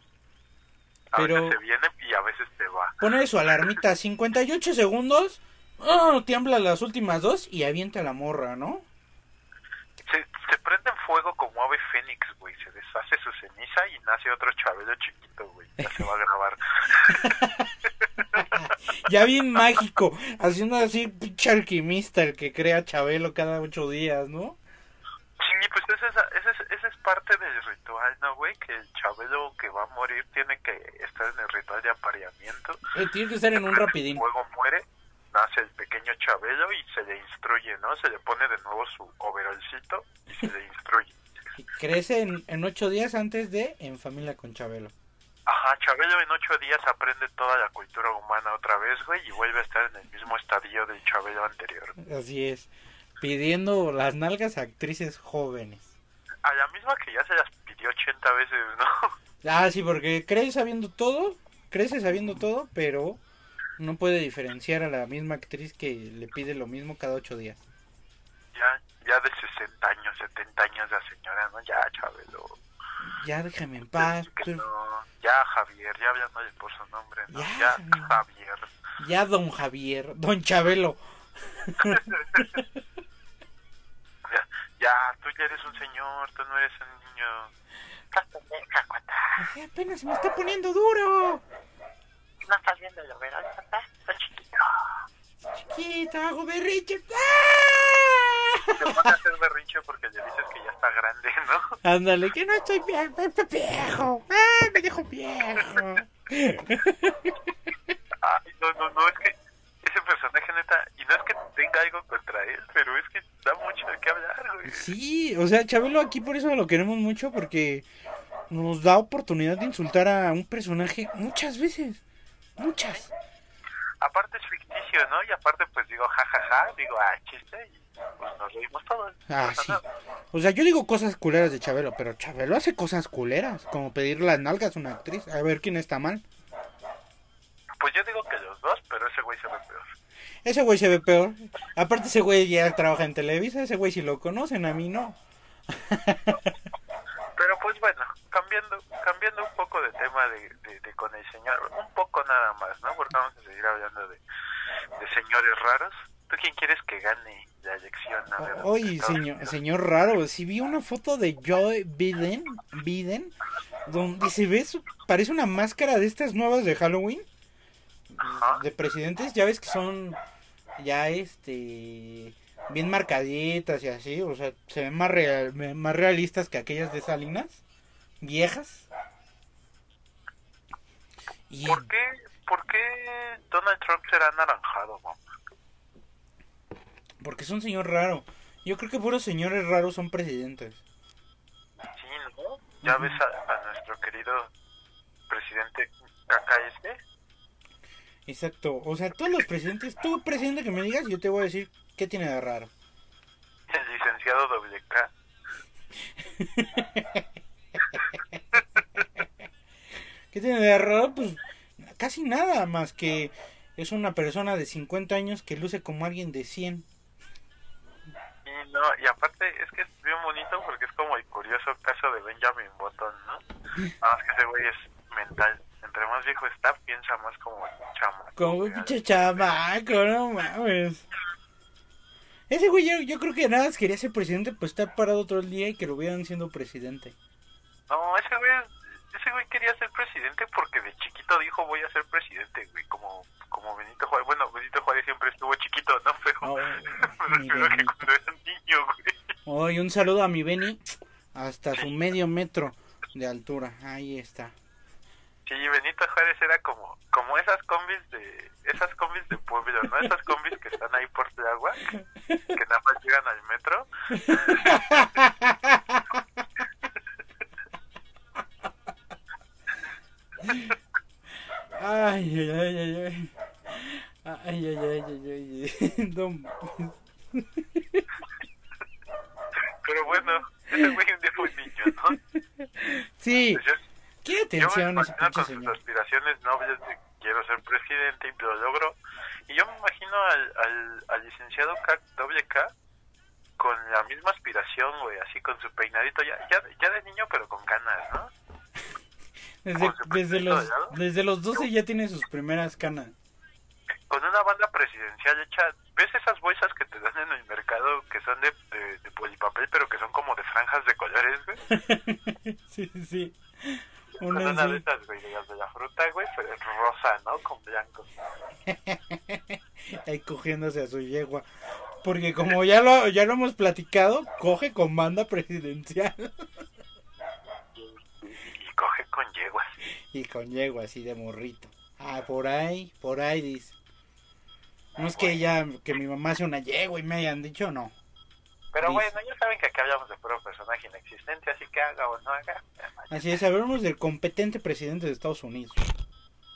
A pero... veces se viene y a veces te va. Pone su alarmita, 58 segundos, oh, tiembla las últimas dos y avienta la morra, ¿no? Se, se prende en fuego como ave fénix, güey, se deshace su ceniza y nace otro chabelo chiquito, güey, ya se va a grabar. *laughs* ya bien mágico, haciendo así pinche alquimista el que crea Chabelo cada ocho días, ¿no? Sí, pues esa es, esa es, parte del ritual, ¿no, güey? Que el Chabelo que va a morir tiene que estar en el ritual de apareamiento. Eh, tiene que estar en un rapidín. Luego muere, nace el pequeño Chabelo y se le instruye, ¿no? Se le pone de nuevo su overolcito y se le instruye. Y crece en, en ocho días antes de En Familia con Chabelo. Ajá, Chabelo en ocho días aprende toda la cultura humana otra vez, güey, y vuelve a estar en el mismo estadio del Chabelo anterior. Así es, pidiendo las nalgas a actrices jóvenes. A la misma que ya se las pidió 80 veces, ¿no? *laughs* Ah, sí, porque crece sabiendo todo, crece sabiendo todo, pero no puede diferenciar a la misma actriz que le pide lo mismo cada ocho días. Ya, ya de 60 años, 70 años la señora, ¿no? Ya, Chabelo ya déjame en paz. Ya Javier, ya hablándole por su nombre, Ya, Javier. Ya don Javier, don Chabelo. *laughs* ya, ya, tú ya eres un señor, tú no eres un niño. Ay, apenas se me está poniendo duro. No estás viendo lo verás, papá. Está chiquito. Chiquito, hago berrinche. Te pones a hacer berrinche porque le dices que ya está grande, ¿no? Ándale, que no estoy viejo, estoy viejo. ¡Ah, me dejo viejo! Ay, no, no, no, es que ese personaje neta, y no es que tenga algo contra él, pero es que da mucho de qué hablar, güey. Sí, o sea, Chabelo aquí por eso lo queremos mucho porque nos da oportunidad de insultar a un personaje muchas veces. Muchas aparte es ficticio, ¿no? Y aparte pues digo jajaja, ja, ja, digo ah, chiste y pues nos reímos todos. Ah, sí. O sea, yo digo cosas culeras de Chabelo, pero Chabelo hace cosas culeras, como pedir las nalgas a una actriz, a ver quién está mal. Pues yo digo que los dos, pero ese güey se ve peor. Ese güey se ve peor. Aparte ese güey ya trabaja en Televisa, ese güey si lo conocen, a mí no. Pero pues bueno, cambiando cambiando un poco de tema de, de, con el señor, un poco nada más, ¿no? Porque vamos a seguir hablando de, de señores raros. ¿Tú quién quieres que gane la elección. Ver, Oye, señor, señor raro, si vi una foto de Joe Biden, Biden, donde se ve, su- parece una máscara de estas nuevas de Halloween, Ajá. de presidentes, ya ves que son ya este bien marcaditas y así, o sea, se ven más real, más realistas que aquellas de Salinas, viejas. Y ¿Por qué, ¿Por qué Donald Trump será anaranjado, mamá? porque es un señor raro. Yo creo que puros señores raros son presidentes. Sí, ¿no? Ya ves a, a nuestro querido presidente KKS. Exacto, o sea, todos los presidentes, tú presidente que me digas, yo te voy a decir qué tiene de raro. El licenciado WK. *laughs* ¿Qué tiene de raro? Pues casi nada más que es una persona de 50 años que luce como alguien de 100. Y no, y aparte es que es bien bonito porque es como el curioso caso de Benjamin Button, ¿no? *laughs* Nada más que ese güey es mental. Entre más viejo está, piensa más como chamo. Como un pinche chamaco, no mames. Ese güey yo, yo creo que nada más quería ser presidente, pues estar parado el día y que lo vieran siendo presidente. No, ese güey, ese güey quería ser presidente porque de chiquito dijo voy a ser presidente, güey, como, como Benito Juárez. Bueno, Benito Juárez siempre estuvo chiquito, ¿no? *laughs* Pero Oh, *laughs* me refiero que cuando era niño, güey. Hoy un saludo a mi Benny hasta su medio metro de altura. Ahí está. Sí, Benito Juárez era como, como esas combis de, esas combis de pueblo, ¿no? Esas combis que están ahí por el agua, que nada más llegan al metro. *laughs* Ay, ay, ay, ay, ay. Ay, ay, ay, ay, ay. Mames. *laughs* Pero bueno, ese güey un día fue niño, ¿no? Sí, yo- qué yo me atención imagino con sus señor. aspiraciones nobles de quiero ser presidente y lo logro. Y yo me imagino al, al, al licenciado K, WK con la misma aspiración, güey, así con su peinadito, ya, ya, ya de niño, pero con canas, ¿no? Desde, los, desde los 12 ya tiene sus primeras canas. Con una banda presidencial hecha, ¿ves esas bolsas que te dan en el mercado que son de, de, de polipapel, pero que son como de franjas de colores, güey? *laughs* sí, sí. Con Una de esas, güey, de la fruta, güey, pero es rosa, ¿no? Con blanco. *laughs* Ahí cogiéndose a su yegua. Porque como ya lo, ya lo hemos platicado, coge con banda presidencial. *laughs* Y con yeguas. Y con yegua así de morrito. Ah, por ahí, por ahí dice. No es que ella, que mi mamá sea una yegua y me hayan dicho no. Pero bueno, ya saben que aquí hablamos de puro personaje inexistente, así que haga o no haga. Así es, hablamos del competente presidente de Estados Unidos.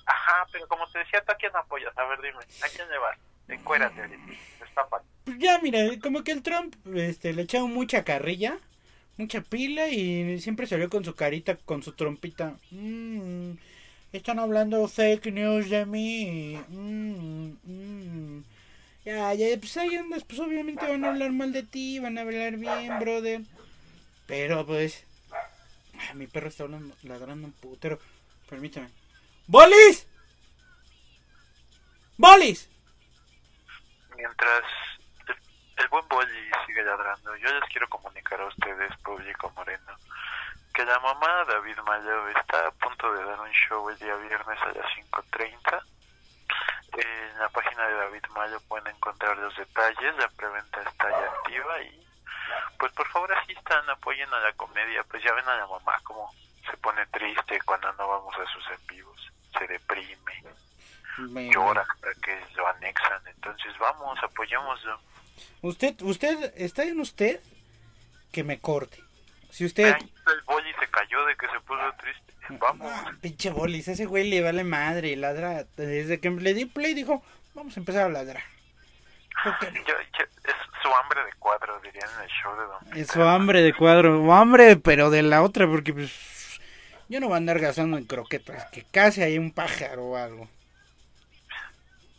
Ajá, pero como te decía, ¿tú a quién apoyas? A ver, dime, ¿a quién le vas? Encuérate destápate. Pues ya, mira, como que el Trump este, le echaron mucha carrilla, mucha pila y siempre salió con su carita, con su trompita. Mm, están hablando fake news de mí. Mm, mm. Ya, ya, pues ahí andas, pues obviamente van a hablar mal de ti, van a hablar bien, brother. Pero pues... mi perro está hablando, ladrando un putero. Permítame. ¡Bolis! ¡Bolis! Mientras el, buen Bolly sigue ladrando, yo les quiero comunicar a ustedes, público moreno, que la mamá David Mayo está a punto de dar un show el día viernes a las 5.30. En la página de David Mayo pueden encontrar los detalles, la preventa está ya activa y pues por favor asistan, apoyen a la comedia, pues ya ven a la mamá como se pone triste cuando no vamos a sus en vivos, se deprime, Me- llora hasta que lo anexan, entonces vamos, apoyémoslo. Usted, usted, está en usted que me corte. Si usted, Ay, el boli se cayó de que se puso triste. Vamos. Ah, pinche bolis, ese güey le vale madre, ladra. Desde que le di play dijo, vamos a empezar a ladrar. Yo- yo- es su hambre de cuadro, dirían en el show de Don Es su hambre de cuadro, o hambre, pero de la otra, porque pues yo no voy a andar gastando en croquetas, que casi hay un pájaro o algo.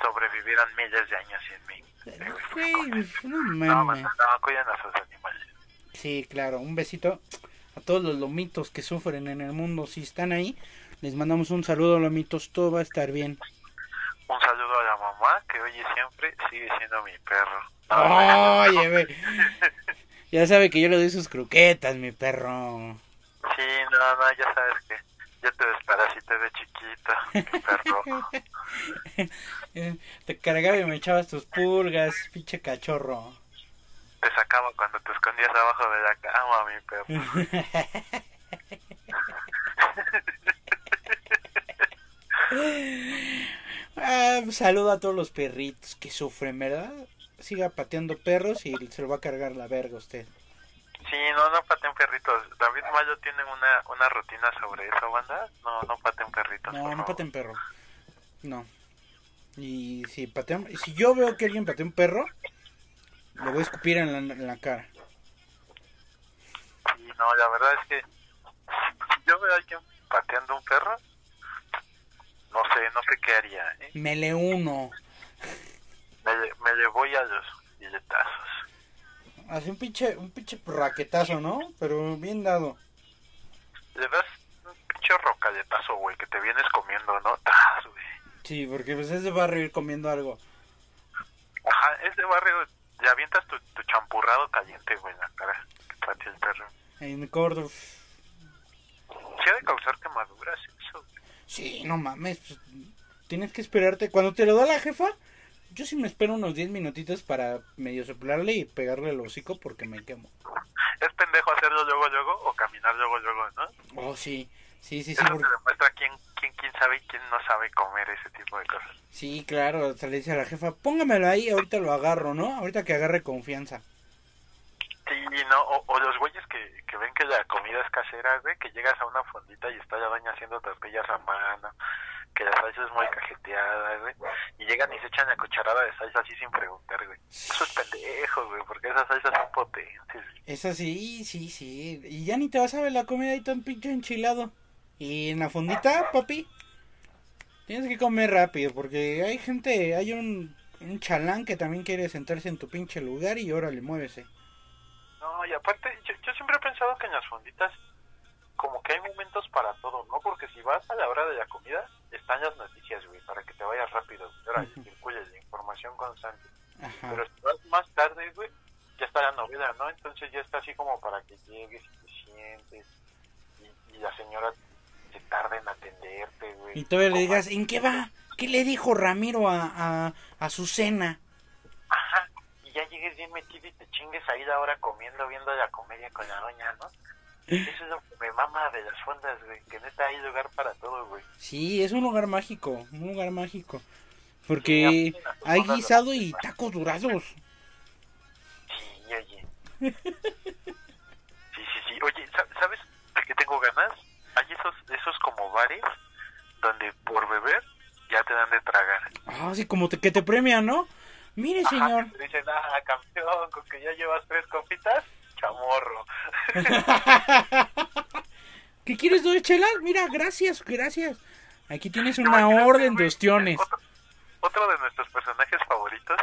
Sobrevivieran miles de años sin mí. Güey, no mames. no, no, cuidan a sus animales. Sí, claro, un besito a todos los lomitos que sufren en el mundo. Si están ahí, les mandamos un saludo, lomitos, todo va a estar bien. Un saludo a la mamá que oye siempre, sigue siendo mi perro. Oye, ve. Ya sabe que yo le doy sus croquetas, mi perro. Sí, no, no, ya sabes que yo te desparasité de chiquita, mi perro. *laughs* *laughs* te cargaba y me echabas tus pulgas, pinche cachorro. Te sacaba cuando te escondías abajo de la cama, mi perro. *laughs* ah, saludo a todos los perritos que sufren, ¿verdad? Siga pateando perros y se lo va a cargar la verga usted. Sí, no, no pateen perritos. David Mayo tiene una, una rutina sobre eso, banda. No, no pateen perritos. No, no pateen perro. No. Y si patean, si yo veo que alguien patea un perro, le voy a escupir en la, en la cara. Sí, no, la verdad es que si yo veo a alguien pateando un perro, no sé, no sé qué haría. ¿eh? Me le uno. Me, me le voy a los billetazos. Hace un pinche, un pinche raquetazo, ¿no? Pero bien dado. Le das un pinche rocalletazo, güey, que te vienes comiendo, ¿no? *laughs* ¡Tas, güey! Sí, porque pues es de barrio ir comiendo algo. Ajá, es de barrio. Le avientas tu, tu champurrado caliente, güey, la cara. Que el perro. En corto. Sí ha de causar quemaduras eso, güey. Sí, no mames. pues, tienes que esperarte. Cuando te lo da la jefa, yo sí me espero unos 10 minutitos para medio soplarle y pegarle el hocico porque me quemo. ¿Es pendejo hacerlo luego, luego o caminar luego, luego, no? Oh, sí. Sí, sí, sí. Eso te porque- demuestra quién, quién, sabe y quién no sabe comer ese tipo de cosas. Sí, claro. Se le dice a la jefa, póngamelo ahí, ahorita lo agarro, ¿no? Ahorita que agarre confianza. Sí, no, o, o los güeyes que, que ven que la comida es casera, güey, que llegas a una fondita y está la doña haciendo tortillas a mano, que la salsa es muy cajeteada, güey, y llegan y se echan la cucharada de salsa así sin preguntar, güey. Eso es pendejo, güey, porque esas salsas son potentes, güey. Es así, sí, sí. Y ya ni te vas a ver la comida ahí tan pinche enchilado. Y en la fondita, papi, tienes que comer rápido porque hay gente, hay un, un chalán que también quiere sentarse en tu pinche lugar y órale, muévese. No, y aparte, yo, yo siempre he pensado que en las fonditas como que hay momentos para todo, ¿no? Porque si vas a la hora de la comida, están las noticias, güey, para que te vayas rápido. Ahora, Ujú. circule la información constante. Ajá. Pero si vas más tarde, güey, ya está la novela, ¿no? Entonces ya está así como para que llegues y te sientes. Y, y la señora se tarda en atenderte, güey. Y todavía le digas, ¿en qué va? ¿Qué le dijo Ramiro a, a, a su cena? Ajá. Y ya llegues bien metido y te chingues ahí la hora comiendo, viendo la comedia con la doña, ¿no? Eso es lo que me mama de las fondas, güey. Que neta hay lugar para todo, güey. Sí, es un lugar mágico, un lugar mágico. Porque Sí, hay guisado y tacos durados. Sí, oye. Sí, sí, sí. Oye, sa- ¿sabes de qué tengo ganas? Hay esos, esos como bares donde por beber ya te dan de tragar. Ah, sí, como te, que te premian, ¿no? Mire, Ajá, señor. te dicen, ah, campeón, con que ya llevas tres copitas, chamorro. *laughs* ¿Qué quieres, dos chelas? Mira, gracias, gracias. Aquí tienes una orden de ostiones. Otro, otro de nuestros personajes favoritos,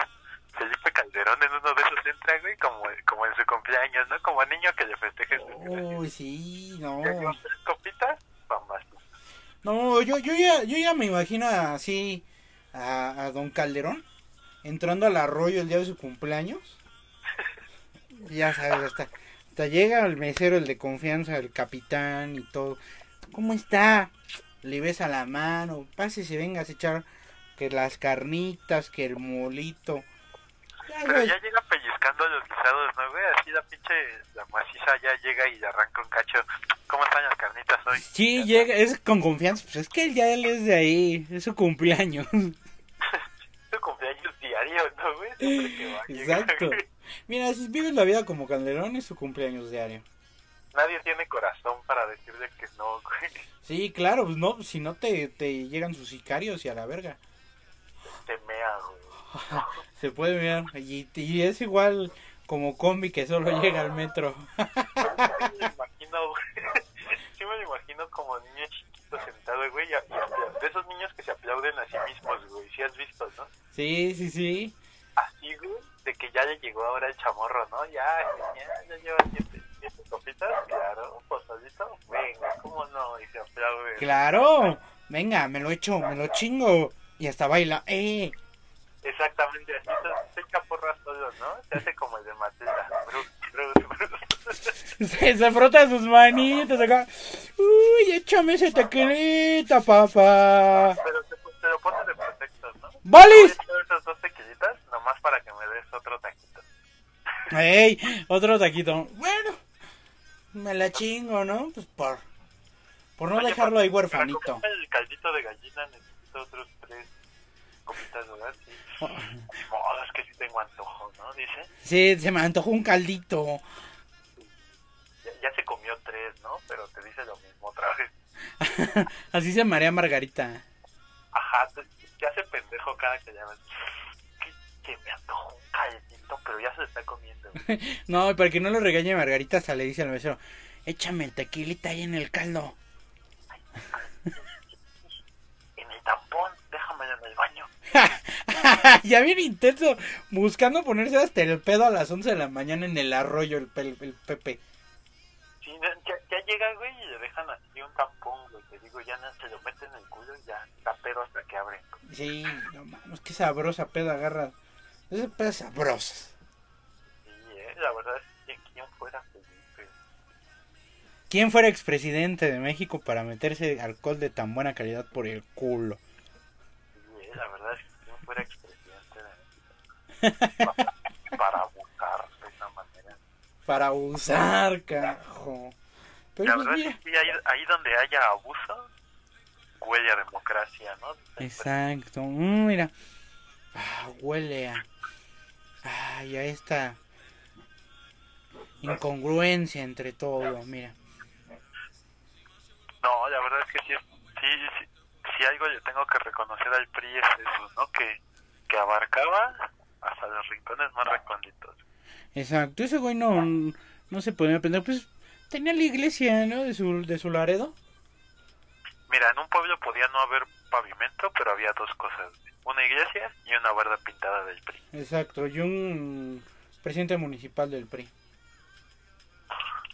Calderón, en uno de esos entra, güey, como, como en su cumpleaños, ¿no? Como niño que le festeje su cumpleaños. Uy, sí, no. Tres copitas, vamos. No, yo, yo, ya, yo ya me imagino así a, a don Calderón entrando al arroyo el día de su cumpleaños. *laughs* Ya sabes, hasta, hasta llega el mesero, el de confianza, el capitán y todo. ¿Cómo está? Le besa la mano, pásese, venga a echar que las carnitas, que el molito. Ya, Pero ya llega pellizcando los guisados, ¿no, güey? Así la pinche, la maciza ya llega y le arranca un cacho. ¿Cómo están las carnitas hoy? Sí, llega, es con confianza. Pues es que él ya él es de ahí, es su cumpleaños. *laughs* Tu cumpleaños diario, ¿no, güey? Siempre que va, Exacto. güey. Mira, si vives la vida como Calderón, es su cumpleaños diario. Nadie tiene corazón para decirle que no, güey. Sí, claro, pues no, si no te, te llegan sus sicarios y a la verga. Te mea, güey. *laughs* Se puede ver. Y, y es igual como combi que solo llega al metro. Sí me lo *laughs* imagino, güey. *laughs* Sí me lo imagino como niño chiquito sentado, güey. y De esos niños que se aplauden a sí mismos, güey. Si has visto, ¿no? Sí, sí, sí. Así, güey. De que ya le llegó ahora el chamorro, ¿no? Ya, ya, ya lleva siete, siete copitas. Claro, un pozolito. Venga, ¿cómo no? Y se aplaude. Claro. Venga, me lo echo, me lo chingo. Y hasta baila. ¡Eh! Exactamente, así se, se echa porras todos, ¿no? Se hace como el de Matilda. *laughs* Se, se frota sus manitas acá. Uy, échame ese tequilita, papá. Pero te, te lo pones de pretexto, ¿no? Echar esas dos tequilitas nomás para que me des otro taquito. ¡Ey! Otro taquito. Bueno, me la chingo, ¿no? Pues por, por no Oye, dejarlo ahí huerfanito. Sí, se me antojó un caldito. Ya, ya se comió tres, ¿no? Pero te dice lo mismo otra vez. *laughs* Así se marea Margarita. Ajá, te, hace pendejo cada que llamas. Que, me antojo un caldito, pero ya se está comiendo. *laughs* No, para que no lo regañe Margarita, hasta le dice al mesero, échame el tequilita ahí en el caldo. *laughs* ya bien intenso, buscando ponerse hasta el pedo a las 11 de la mañana en el arroyo, el, el Pepe. Sí, ya, ya llega, güey, y le dejan así un tampón, güey. Te digo, ya se lo meten en el culo y ya está pedo hasta que abre. Sí, no mames, qué sabrosa pedo agarra. Esa pedo sabrosa. Sí, eh, la verdad es que quién fuera Felipe. ¿Quién fuera expresidente de México para meterse alcohol de tan buena calidad por el culo? Para, para abusar de esa manera. Para usar, carajo. Pero La pues verdad mira. es que sí, ahí, ahí donde haya abuso, huele a democracia, ¿no? Exacto. Mm, mira. Ah, huele a. Ay, a esta incongruencia entre todo, mira. No, la verdad es que sí, sí, sí, si algo yo tengo que reconocer al PRI es eso, ¿no? Que, que abarcaba hasta los rincones más recónditos. Exacto. Ese güey no, no se podía aprender. Pues tenía la iglesia, ¿no? De su, de su Laredo. Mira, en un pueblo podía no haber pavimento, pero había dos cosas. Una iglesia y una barda pintada del PRI. Exacto. Y un presidente municipal del PRI.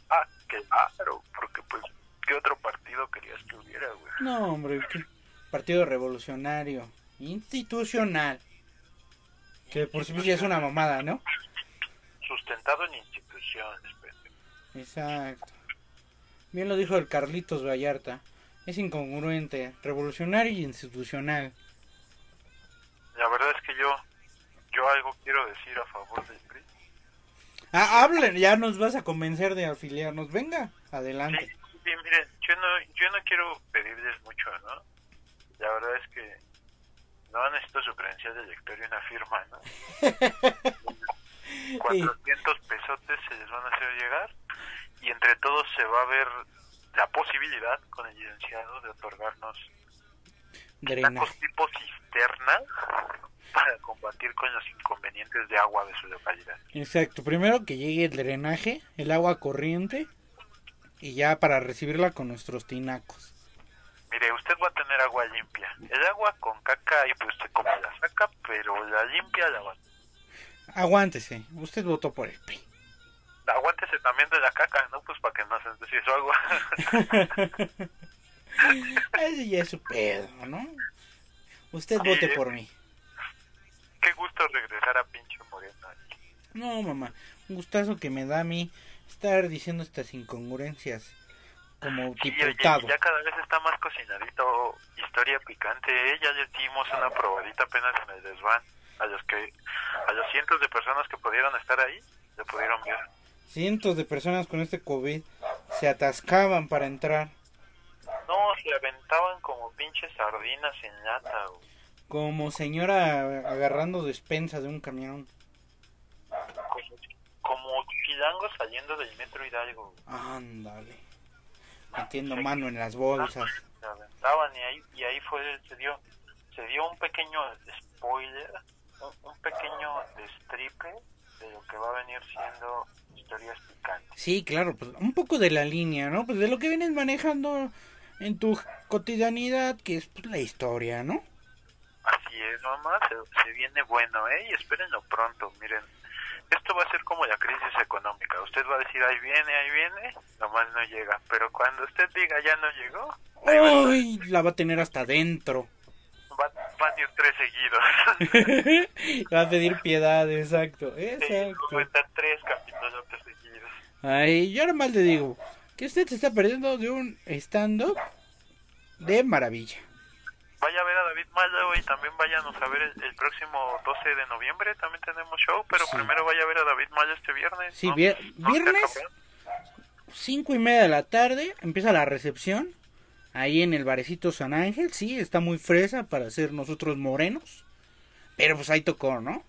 Ah, claro, porque pues, ¿qué otro partido querías que hubiera, güey? No, hombre. qué Partido revolucionario. Institucional. Que por sí mismo ya es una mamada, ¿no? Sustentado en instituciones. Exacto. Bien lo dijo el Carlitos Vallarta. Es incongruente, revolucionario y institucional. La verdad es que yo, yo algo quiero decir a favor del PRI. Ah, hablen, ya nos vas a convencer de afiliarnos. Venga, Sí, adelante. sí, miren, yo no, yo no quiero pedirles mucho, ¿no? La verdad es que no necesito su credencial de lector y una firma, ¿no? *laughs* 400 pesotes se les van a hacer llegar y entre todos se va a ver la posibilidad con el licenciado de otorgarnos tacos tipo cisterna para combatir con los inconvenientes de agua de su localidad. Exacto. Primero que llegue el drenaje, el agua corriente. Y ya para recibirla con nuestros tinacos. Mire, usted va a tener agua limpia. El agua con caca y pues usted como la saca, pero la limpia la va Aguántese. Usted votó por el PRI. Aguántese también de la caca, ¿no? Pues para que no se su agua. *laughs* Ese ya es su pedo, ¿no? Usted vote por mí. Qué gusto regresar a pinche Moreno. No, mamá. Un gustazo que me da a mí estar diciendo estas incongruencias como Sí, oye, diputado. ya cada vez está más cocinadito. Historia picante, ¿eh? Ya les dimos una probadita apenas en el desván. A los que, a los cientos de personas que pudieron estar ahí, lo pudieron ver. Cientos de personas con este COVID se atascaban para entrar. No, se aventaban como pinches sardinas en lata. Como señora agarrando despensa de un camión. como, como saliendo del metro Hidalgo. Ándale. Metiendo mano en las bolsas. Se aventaban y ahí, y ahí fue, se dio, se dio un pequeño spoiler, un, un pequeño destripe de lo que va a venir siendo historias picantes. Sí, claro, pues un poco de la línea, ¿no? Pues de lo que vienes manejando en tu cotidianidad, que es pues, la historia, ¿no? Así es, mamá, se, se viene bueno, ¿eh? Y espérenlo pronto, miren. Esto va a ser como la crisis económica. Usted va a decir, ahí viene, ahí viene, nomás no llega. Pero cuando usted diga, ya no llegó. ¡Uy! La va a tener hasta adentro. va, van a ir tres seguidos. *laughs* Va a pedir piedad, exacto. Sí, Exacto. cuenta tres capítulos seguidos. Ay, yo nomás le digo que usted se está perdiendo de un stand-up de maravilla. Vaya a ver a David Maya, güey. También váyanos a ver el, el próximo 12 de noviembre. También tenemos show. Pero Sí. primero vaya a ver a David Maya este viernes. Sí, ¿no? vier- ¿No, viernes, cinco y media de la tarde, empieza la recepción. Ahí en el barecito San Ángel, sí, está muy fresa para ser nosotros morenos. Pero pues ahí tocó, ¿no?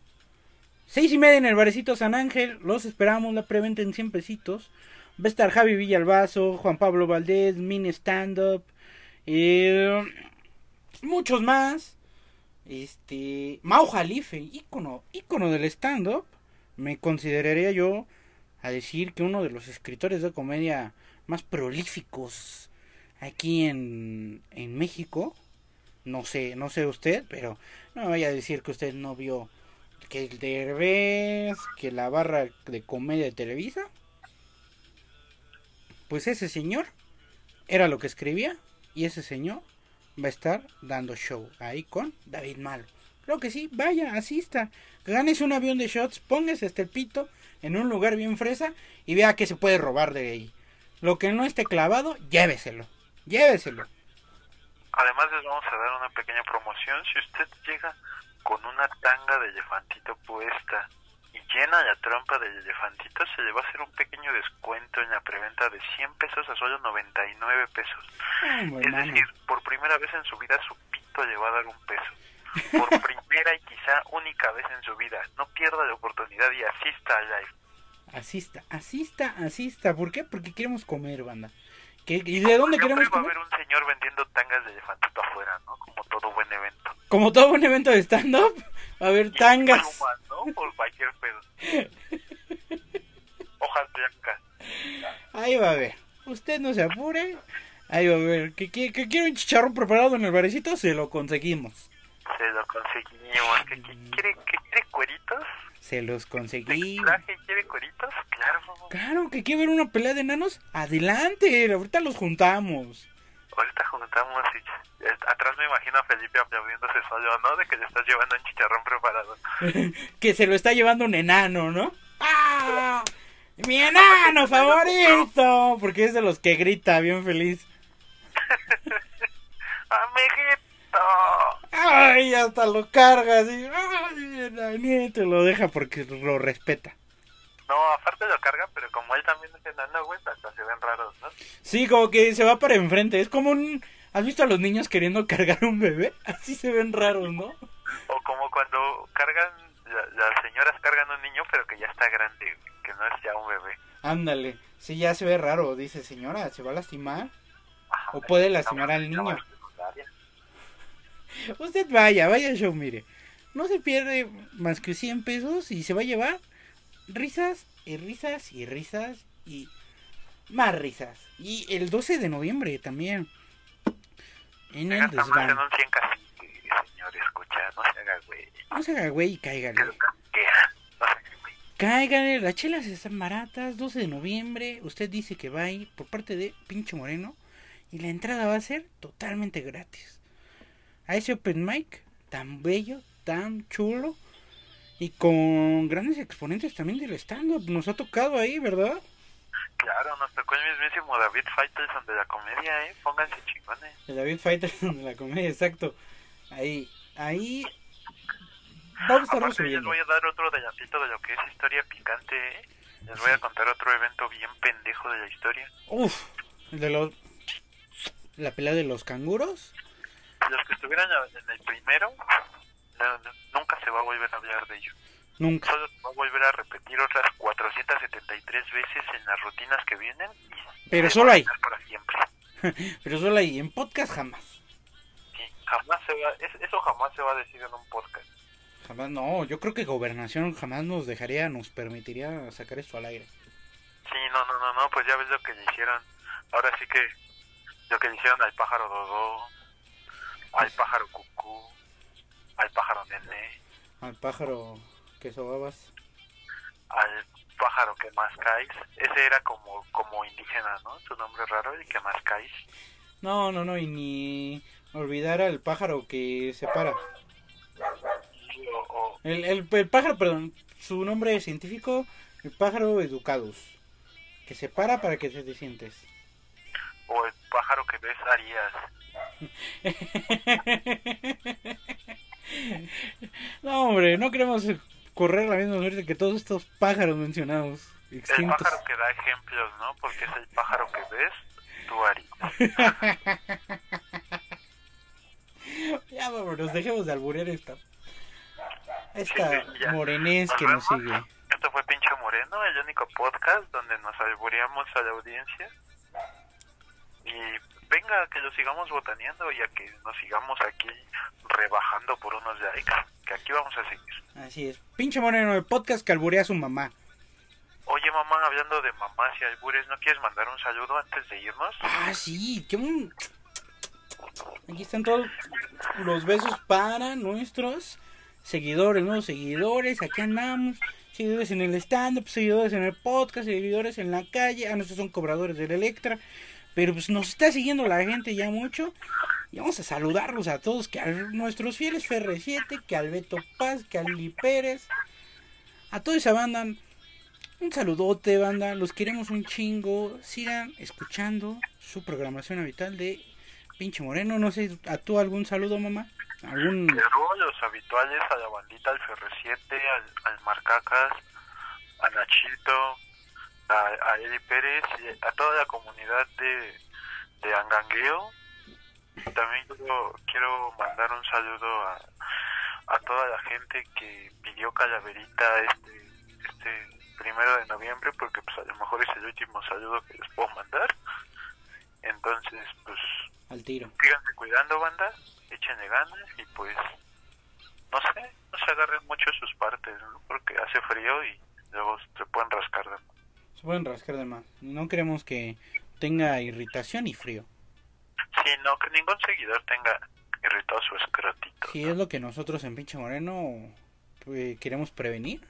Seis y media en el barecito San Ángel, los esperamos, la preventa en 100 pesitos. Va a estar Javi Villalbazo, Juan Pablo Valdés, Mini Stand Up, eh, muchos más. Este, Mau Jalife, ícono, ícono del stand up, me consideraría yo a decir que uno de los escritores de comedia más prolíficos aquí en, en México. No sé, no sé usted, pero no me vaya a decir que usted no vio que el Derbez, que la barra de comedia de Televisa. Pues ese señor era lo que escribía y ese señor va a estar dando show ahí con David Malo. Creo que sí, vaya, asista. Ganes un avión de shots, póngase el pito en un lugar bien fresa y vea que se puede robar de ahí. Lo que no esté clavado, lléveselo. Lléveselo. Además les vamos a dar una pequeña promoción. Si usted llega con una tanga de elefantito puesta llena la trompa de elefantito, se le va a hacer un pequeño descuento en la preventa de 100 pesos a solo 99 pesos. Es mano. decir, por primera vez en su vida su pito le va a dar un peso. Por *laughs* primera y quizá única vez en su vida. No pierda la oportunidad y asista al live. Asista, asista, asista. ¿Por qué? Porque queremos comer, banda. ¿Qué- ¿Y de dónde queremos va a comer? haber un señor vendiendo tangas de elefantito afuera, ¿no? Como todo buen evento. Como todo buen evento de stand-up, a haber tangas. Plumas, ¿no? Por cualquier pedo. Hojas blancas. Ahí va a ver. Usted no se apure. Ahí va a ver. ¿Que, que, que quiere un chicharrón preparado en el barecito? Se lo conseguimos. Se lo conseguimos. ¿Qué, qué quiere, qué quiere cueritos? Se los ¿De conseguí. traje quiere cueritos? Claro. Claro, que quiere ver una pelea de enanos. Adelante, ahorita los juntamos. Ahorita juntamos y atrás me imagino a Felipe aplaudiéndose solo, ¿no? De que le estás llevando un chicharrón preparado. *laughs* que se lo está llevando un enano, ¿no? ¡Ah! ¡Mi enano favorito! Porque es de los que grita bien feliz. *laughs* ¡Amiguito! ¡Ay! Hasta lo carga así. ¡Ay! enanito! Lo deja porque lo respeta. No, aparte lo carga, pero como él también es enano, güey, hasta se ven raros, ¿no? Sí, como que se va para enfrente. Es como un. ¿Has visto a los niños queriendo cargar un bebé? Así se ven raros, ¿no? O como cuando cargan, la- las señoras cargan un niño, pero que ya está grande, que no es ya un bebé. Ándale. Sí, ya se ve raro. Dice, señora, ¿se va a lastimar? Ajá, O puede lastimar al niño. *laughs* Usted vaya, vaya show, mire. No se pierde más que 100 pesos y se va a llevar risas y risas y risas y más risas. Y el 12 de noviembre también. En el desván. en un 100 cacique, señor, escucha, no se haga güey. No se haga güey y cáigale. lo casquea, no se haga güey. Cáigale, las chelas están baratas. 12 de noviembre. Usted dice que va a ir por parte de Pinche Moreno. Y la entrada va a ser totalmente gratis. A ese open mic tan bello, tan chulo. Y con grandes exponentes también del stand-up. Nos ha tocado ahí, ¿verdad? Claro, nos tocó el mismísimo David Faitelson de la comedia, ¿eh? Pónganse chingones. El David Fighter *laughs* de la comedia, exacto. Ahí, ahí. Vamos a Aparte, les voy a dar otro adelantito de lo que es historia picante, ¿eh? Les voy a contar otro evento bien pendejo de la historia. Uf, el de los. La pelea de los canguros. Los que estuvieran en el primero, no- no- nunca se va a volver a hablar de ello. Nunca. Solo va a volver a repetir otras 473 veces en las rutinas que vienen. y Pero solo ahí. quedar Para siempre. *laughs* Pero solo ahí, en podcast jamás. Sí, jamás se va, es- eso jamás se va a decir en un podcast. Jamás, no. Yo creo que Gobernación jamás nos dejaría, nos permitiría sacar esto al aire. Sí, no, no, no, no, pues ya ves lo que le hicieron. Ahora sí que lo que le hicieron al pájaro Dodó, al pájaro Cucú, al pájaro Nené, Al pájaro que sobabas. al pájaro que más caes. Ese era como como indígena, ¿no? Su nombre raro, el que más caes. No, no, no, y ni olvidar al pájaro que se para. O, o- El, el, el pájaro, perdón, su nombre científico, el pájaro educados. Que se para para que te sientes. o el pájaro que ves Arias. *laughs* no, hombre, no queremos correr la misma suerte que todos estos pájaros mencionados, El extintos. pájaro que da ejemplos, ¿no? Porque es el pájaro que ves, tú Arias. *laughs* ya, vámonos, dejemos de alburear esta. Esta Sí, morenés que nos vemos. sigue. Esto fue Pinche Moreno, el único podcast donde nos albureamos a la audiencia. Y venga, que lo sigamos botaneando y a que nos sigamos aquí rebajando por unos likes. Que aquí vamos a seguir. Así es. Pinche moreno, el podcast que alburea a su mamá. Oye, mamá, hablando de mamás y albures, ¿no quieres mandar un saludo antes de irnos? Ah, sí, qué un... Aquí están todos los besos para nuestros seguidores, nuevos seguidores. Aquí andamos. Seguidores en el stand-up, seguidores en el podcast, seguidores en la calle. Ah, no, estos son cobradores del Electra. Pero pues nos está siguiendo la gente ya mucho. Y vamos a saludarlos a todos. Que a nuestros fieles FR7, que al Beto Paz, que al Lili Pérez. A toda esa banda. Un saludote, banda. Los queremos un chingo. Sigan escuchando su programación habitual de Pinche Moreno. No sé, ¿a tú algún saludo, mamá? ¿Algún... Los habituales, a la bandita, al FR7, al, al Marcacas, a Nachito, a, a Eddie Pérez, y a toda la comunidad de, de Angangueo. También quiero, quiero mandar un saludo a, a toda la gente que pidió calaverita este, este primero de noviembre, porque pues a lo mejor es el último saludo que les puedo mandar. Entonces, pues Al tiro. síganse cuidando, banda, échenle ganas y pues, no sé, no se agarren mucho sus partes, ¿no? Porque hace frío y luego se pueden rascar de. Se pueden rascar de más. No queremos que tenga irritación y frío. Sí, no, que ningún seguidor tenga irritado su escrotito. Si es lo que nosotros en Pinche Moreno pues, queremos prevenir.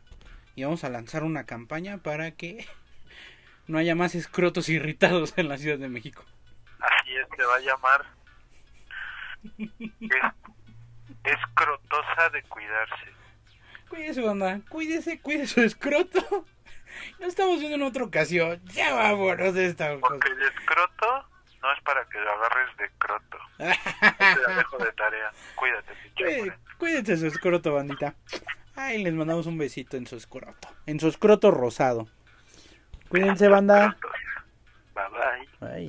Y vamos a lanzar una campaña para que *laughs* no haya más escrotos irritados en la Ciudad de México. Así es, se va a llamar *laughs* es, escrotosa de cuidarse. Cuídese, banda. Cuídese, cuide su escroto. Lo estamos viendo en otra ocasión. Ya vámonos de esta. Porque el escroto no es para que lo agarres de croto. Te la dejo de tarea. Cuídate. *laughs* Cuídense su escroto, bandita. Ay, les mandamos un besito en su escroto. En su escroto rosado. Cuídense, banda. Bye bye. Bye.